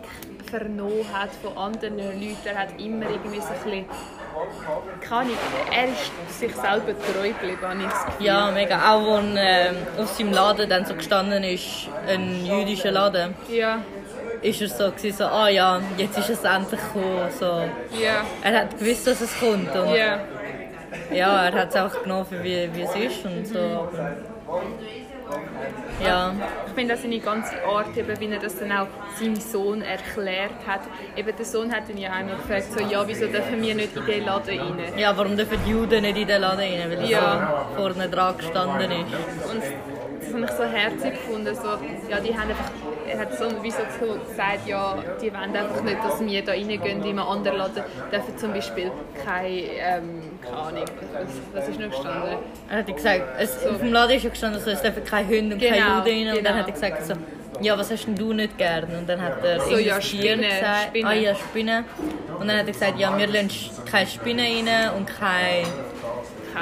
vernommen hat von anderen Leuten, er hat immer irgendwie so ein bisschen, keine Ahnung, er ist sich selber treu geblieben, habe ich das Gefühl. Ja, mega. Auch als ähm, auf seinem Laden dann so gestanden ist, ein jüdischer Laden, Ja, ist er so, gewesen, so ah ja, jetzt ist es endlich gekommen. So. ja, Er hat gewusst, dass es kommt. Und ja. Ja, er hat es einfach genommen, wie, wie es ist und so. Aber Ja. Ich finde auch seine ganze Art, eben, wie er das dann auch seinem Sohn erklärt hat. Eben der Sohn hat ihn ja einmal gefragt, so, ja, wieso dürfen wir nicht in den Laden rein? Ja, warum dürfen die Juden nicht in den Laden rein? Weil er Ja. vorne dran gestanden ist. Und das habe ich so herzig gefunden. So, ja, die haben einfach, er hat so, wie so gesagt, ja, die wollen einfach nicht, dass wir da reingehen in einen anderen Laden. Dürfen zum Beispiel keine, ähm, keine Ahnung, was, was ist noch gestanden? Er hat gesagt, es, auf dem Laden ist ja gestanden, so, es dürfen keine Hunde und keine Genau, Juden rein. Und genau. dann hat er gesagt, so, ja, was hast denn du nicht gern? Und dann hat er So, ja, Spinnen, gesagt. Spinnen. Ah ja, Spinnen. Und dann hat er gesagt, ja, wir lassen keine Spinnen rein und kein...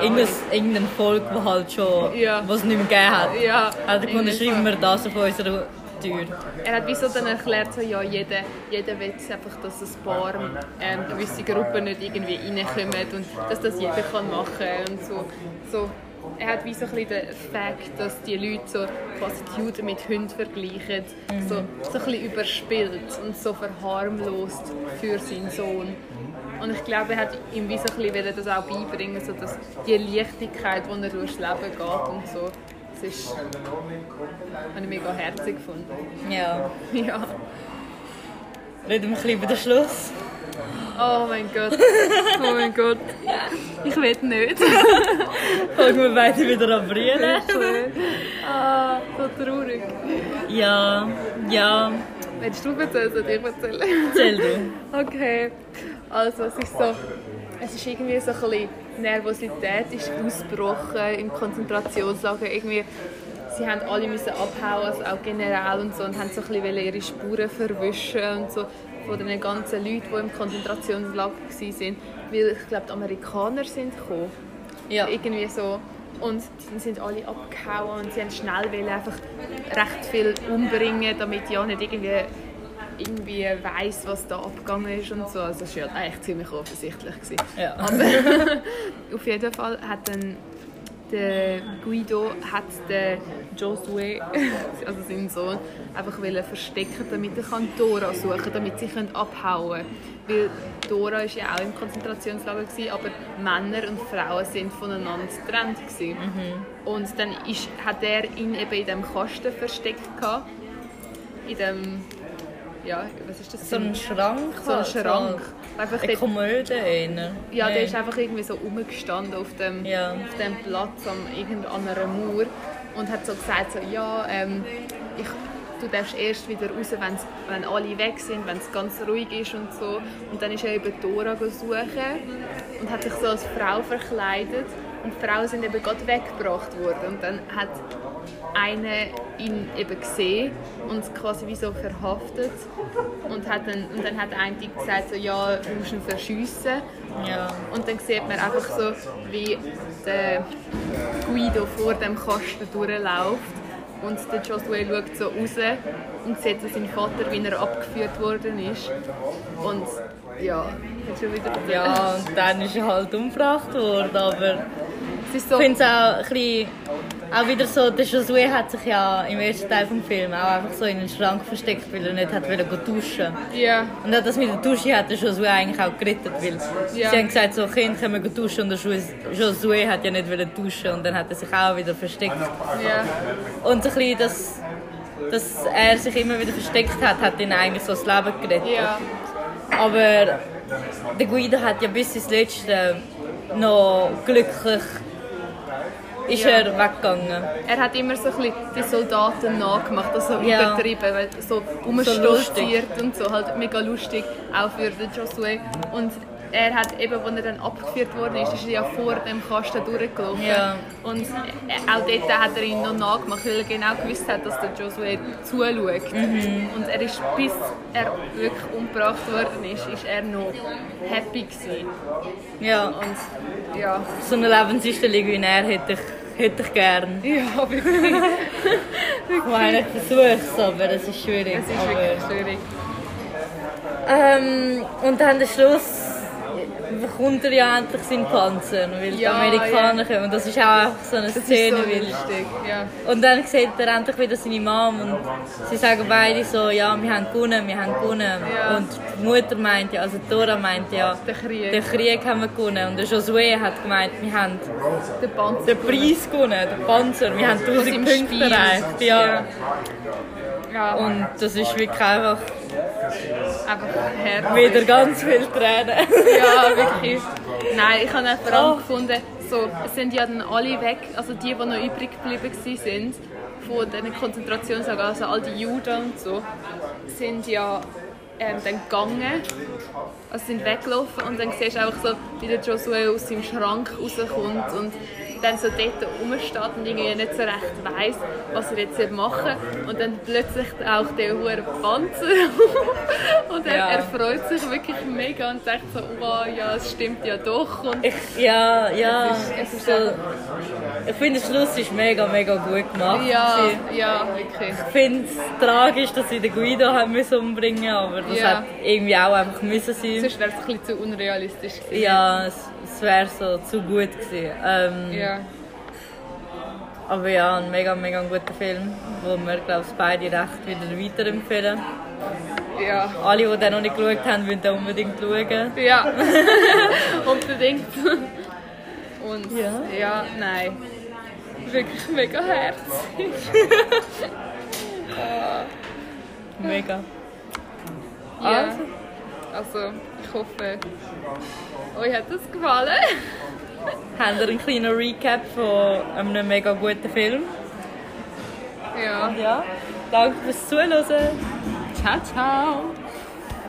Irgendein, irgendein Volk, das halt schon, Ja. was nicht mehr gegeben hat. Ja, Hat er gefunden, schreiben wir das auf unserer Tür. Er hat wie so dann erklärt, so, ja, jeder, jeder will einfach, dass ein paar ähm, gewisse Gruppen nicht irgendwie reinkommen und dass das jeder kann machen und so. so. Er hat wie so ein bisschen den Fakt, dass die Leute so quasi die Juden mit Hunden vergleichen, so, so ein bisschen überspielt und so verharmlost für seinen Sohn. Und ich glaube, er hat ihm wie so ein bisschen das auch beibringen, so dass die Leichtigkeit, die er durchs Leben geht und so, das ist, habe ich mega herzig gefunden. Ja. Ja. Reden wir ein bisschen über den Schluss. Oh mein Gott. Oh mein Gott. Ich will nicht. Fangen wir beide wieder an brüllen. Ah, so traurig. Ja, ja. Willst du erzählen, soll ich erzählen? Erzähl du. Okay. Also es ist so, es ist irgendwie so ein bisschen Nervosität ist ausgebrochen im Konzentrationslager. Irgendwie, sie haben alle müssen abhauen, also auch General und so, und haben so ein bisschen ihre Spuren verwischen und so von den ganzen Leuten, die im Konzentrationslager waren. Weil ich glaube, die Amerikaner sind gekommen. Ja. Irgendwie so. Und dann sind alle abgehauen und sie haben schnell einfach recht viel umbringen, damit ja nicht irgendwie irgendwie weiss, was da abgegangen ist und so. Also es war ja eigentlich ziemlich offensichtlich. Gewesen. Ja. Aber auf jeden Fall hat dann der Guido hat den Josué, also seinen Sohn, einfach wollen verstecken, damit er kann Dora suchen kann, damit sie können abhauen können. Weil Dora war ja auch im Konzentrationslager, gewesen, aber Männer und Frauen sind voneinander getrennt. Gewesen. Und dann ist, hat er ihn eben in diesem Kasten versteckt. Gehabt. In dem, ja, was ist das? So ein Schrank. So ein Schrank. Einfach Eine Kommode. eher. ja, der ist einfach irgendwie so rumgestanden auf dem, Ja. auf dem Platz am irgendeiner Mauer und hat so gesagt, so, ja, ähm, ich, du darfst erst wieder raus, wenn's, wenn alle weg sind, wenn es ganz ruhig ist und so. Und dann ist er eben Dora suchen und hat sich so als Frau verkleidet und die Frauen sind eben gerade weggebracht worden und dann hat eine ihn eben gesehen und quasi wie so verhaftet und, hat dann, und dann hat eine gesagt so, ja, du musst ihn verschiessen Ja. und dann sieht man einfach so, wie der Guido vor dem Kasten durchläuft. Und der Josué schaut so raus und sieht so seinen Vater, wie er abgeführt worden ist. Und ja, hat schon wieder ja, und dann ist er halt umgebracht worden. Aber so, ich finde es auch ein bisschen, auch wieder so, der Josué hat sich ja im ersten Teil des Films auch einfach so in den Schrank versteckt, weil er nicht hat wollen duschen ja, Und auch das mit der Dusche hat der Josué eigentlich auch gerettet, weil Ja. sie haben gesagt, so Kind können wir duschen und der Josué- hat ja nicht wollen duschen und dann hat er sich auch wieder versteckt. ja, Und so ein bisschen, dass, dass er sich immer wieder versteckt hat, hat ihn eigentlich so das Leben gerettet. ja, Aber der Guido hat ja bis ins Letzte noch glücklich ist Ja. er weggegangen. er hat immer so ein bisschen die Soldaten nachgemacht, also Ja. übertrieben, weil so umstolziert und so, halt mega lustig, auch für den Josué. Und er hat eben, als er dann abgeführt worden ist, ist er ja vor dem Kasten durchgelaufen. Ja. Und auch dort hat er ihn noch nachgemacht, weil er genau gewusst hat, dass der Josué zuschaut. Mhm. Und er ist, bis er wirklich umgebracht worden ist, ist er noch happy gewesen. Ja, Und ja, so eine Lebenseinstellung wie er hätte ich, hätte ich gern. ja wirklich. Ich meine, ich versuche es, aber es ist schwierig. Es ist aber, wirklich schwierig. Ähm, und dann der Schluss, bekommt er ja endlich seinen Panzer, weil die Ja, Amerikaner kommen. Und das ist auch einfach so eine Das Szene, so lustig, ja. Und dann sieht er endlich wieder seine Mom und sie sagen beide so, ja, wir haben gewonnen, wir haben gewonnen. Ja. Und die Mutter meint ja, also Dora meint ja, Der Krieg. den Krieg haben wir gewonnen. Und der Josué hat gemeint, wir haben Der Panzer. den Preis gewonnen, den Panzer, wir haben 1000 im Punkte erreicht. Ja. Ja, Und das ist wirklich einfach einfach herzlich. wieder ganz viel Tränen. Ja, wirklich. Nein, ich habe vor allem Oh. gefunden, so, es sind ja dann alle weg, also die, die noch übrig geblieben sind, von diesen Konzentrationslagern, also all die Juden und so, sind ja ähm, dann gegangen, also sind weggelaufen und dann siehst du einfach so, wie der Josué aus seinem Schrank rauskommt und dann so dort rumsteht und irgendwie nicht so recht weiss, was er jetzt machen soll. Und dann plötzlich auch der hohe Panzer und er, Ja. er freut sich wirklich mega und denkt so, wow, ja, es stimmt ja doch. Und Ich, ja, ja. Es ist- es ist so, ich finde, der Schluss ist mega, mega gut gemacht. ja, gewesen. ja, wirklich. Ich finde es tragisch, dass sie den Guido haben müssen umbringen aber das Ja. hat irgendwie auch einfach müssen sein. Sonst wäre es ein bisschen zu unrealistisch gewesen. Ja, es, es wäre so zu gut gewesen. Ähm, Ja, Aber ja, ein mega, mega guter Film, wo wir, glaube ich, beide recht wieder weiterempfehlen. ja. Alle, die den noch nicht geschaut haben, müssen den unbedingt schauen. Ja, unbedingt. Und Ja. ja, nein. Wirklich mega herzig. Mega. Ja. Also. Also, hoffe, euch hat das gefallen. Haben wir einen kleinen Recap von einem mega guten Film? Ja. Ja. Danke fürs Zuhören. Ciao, ciao.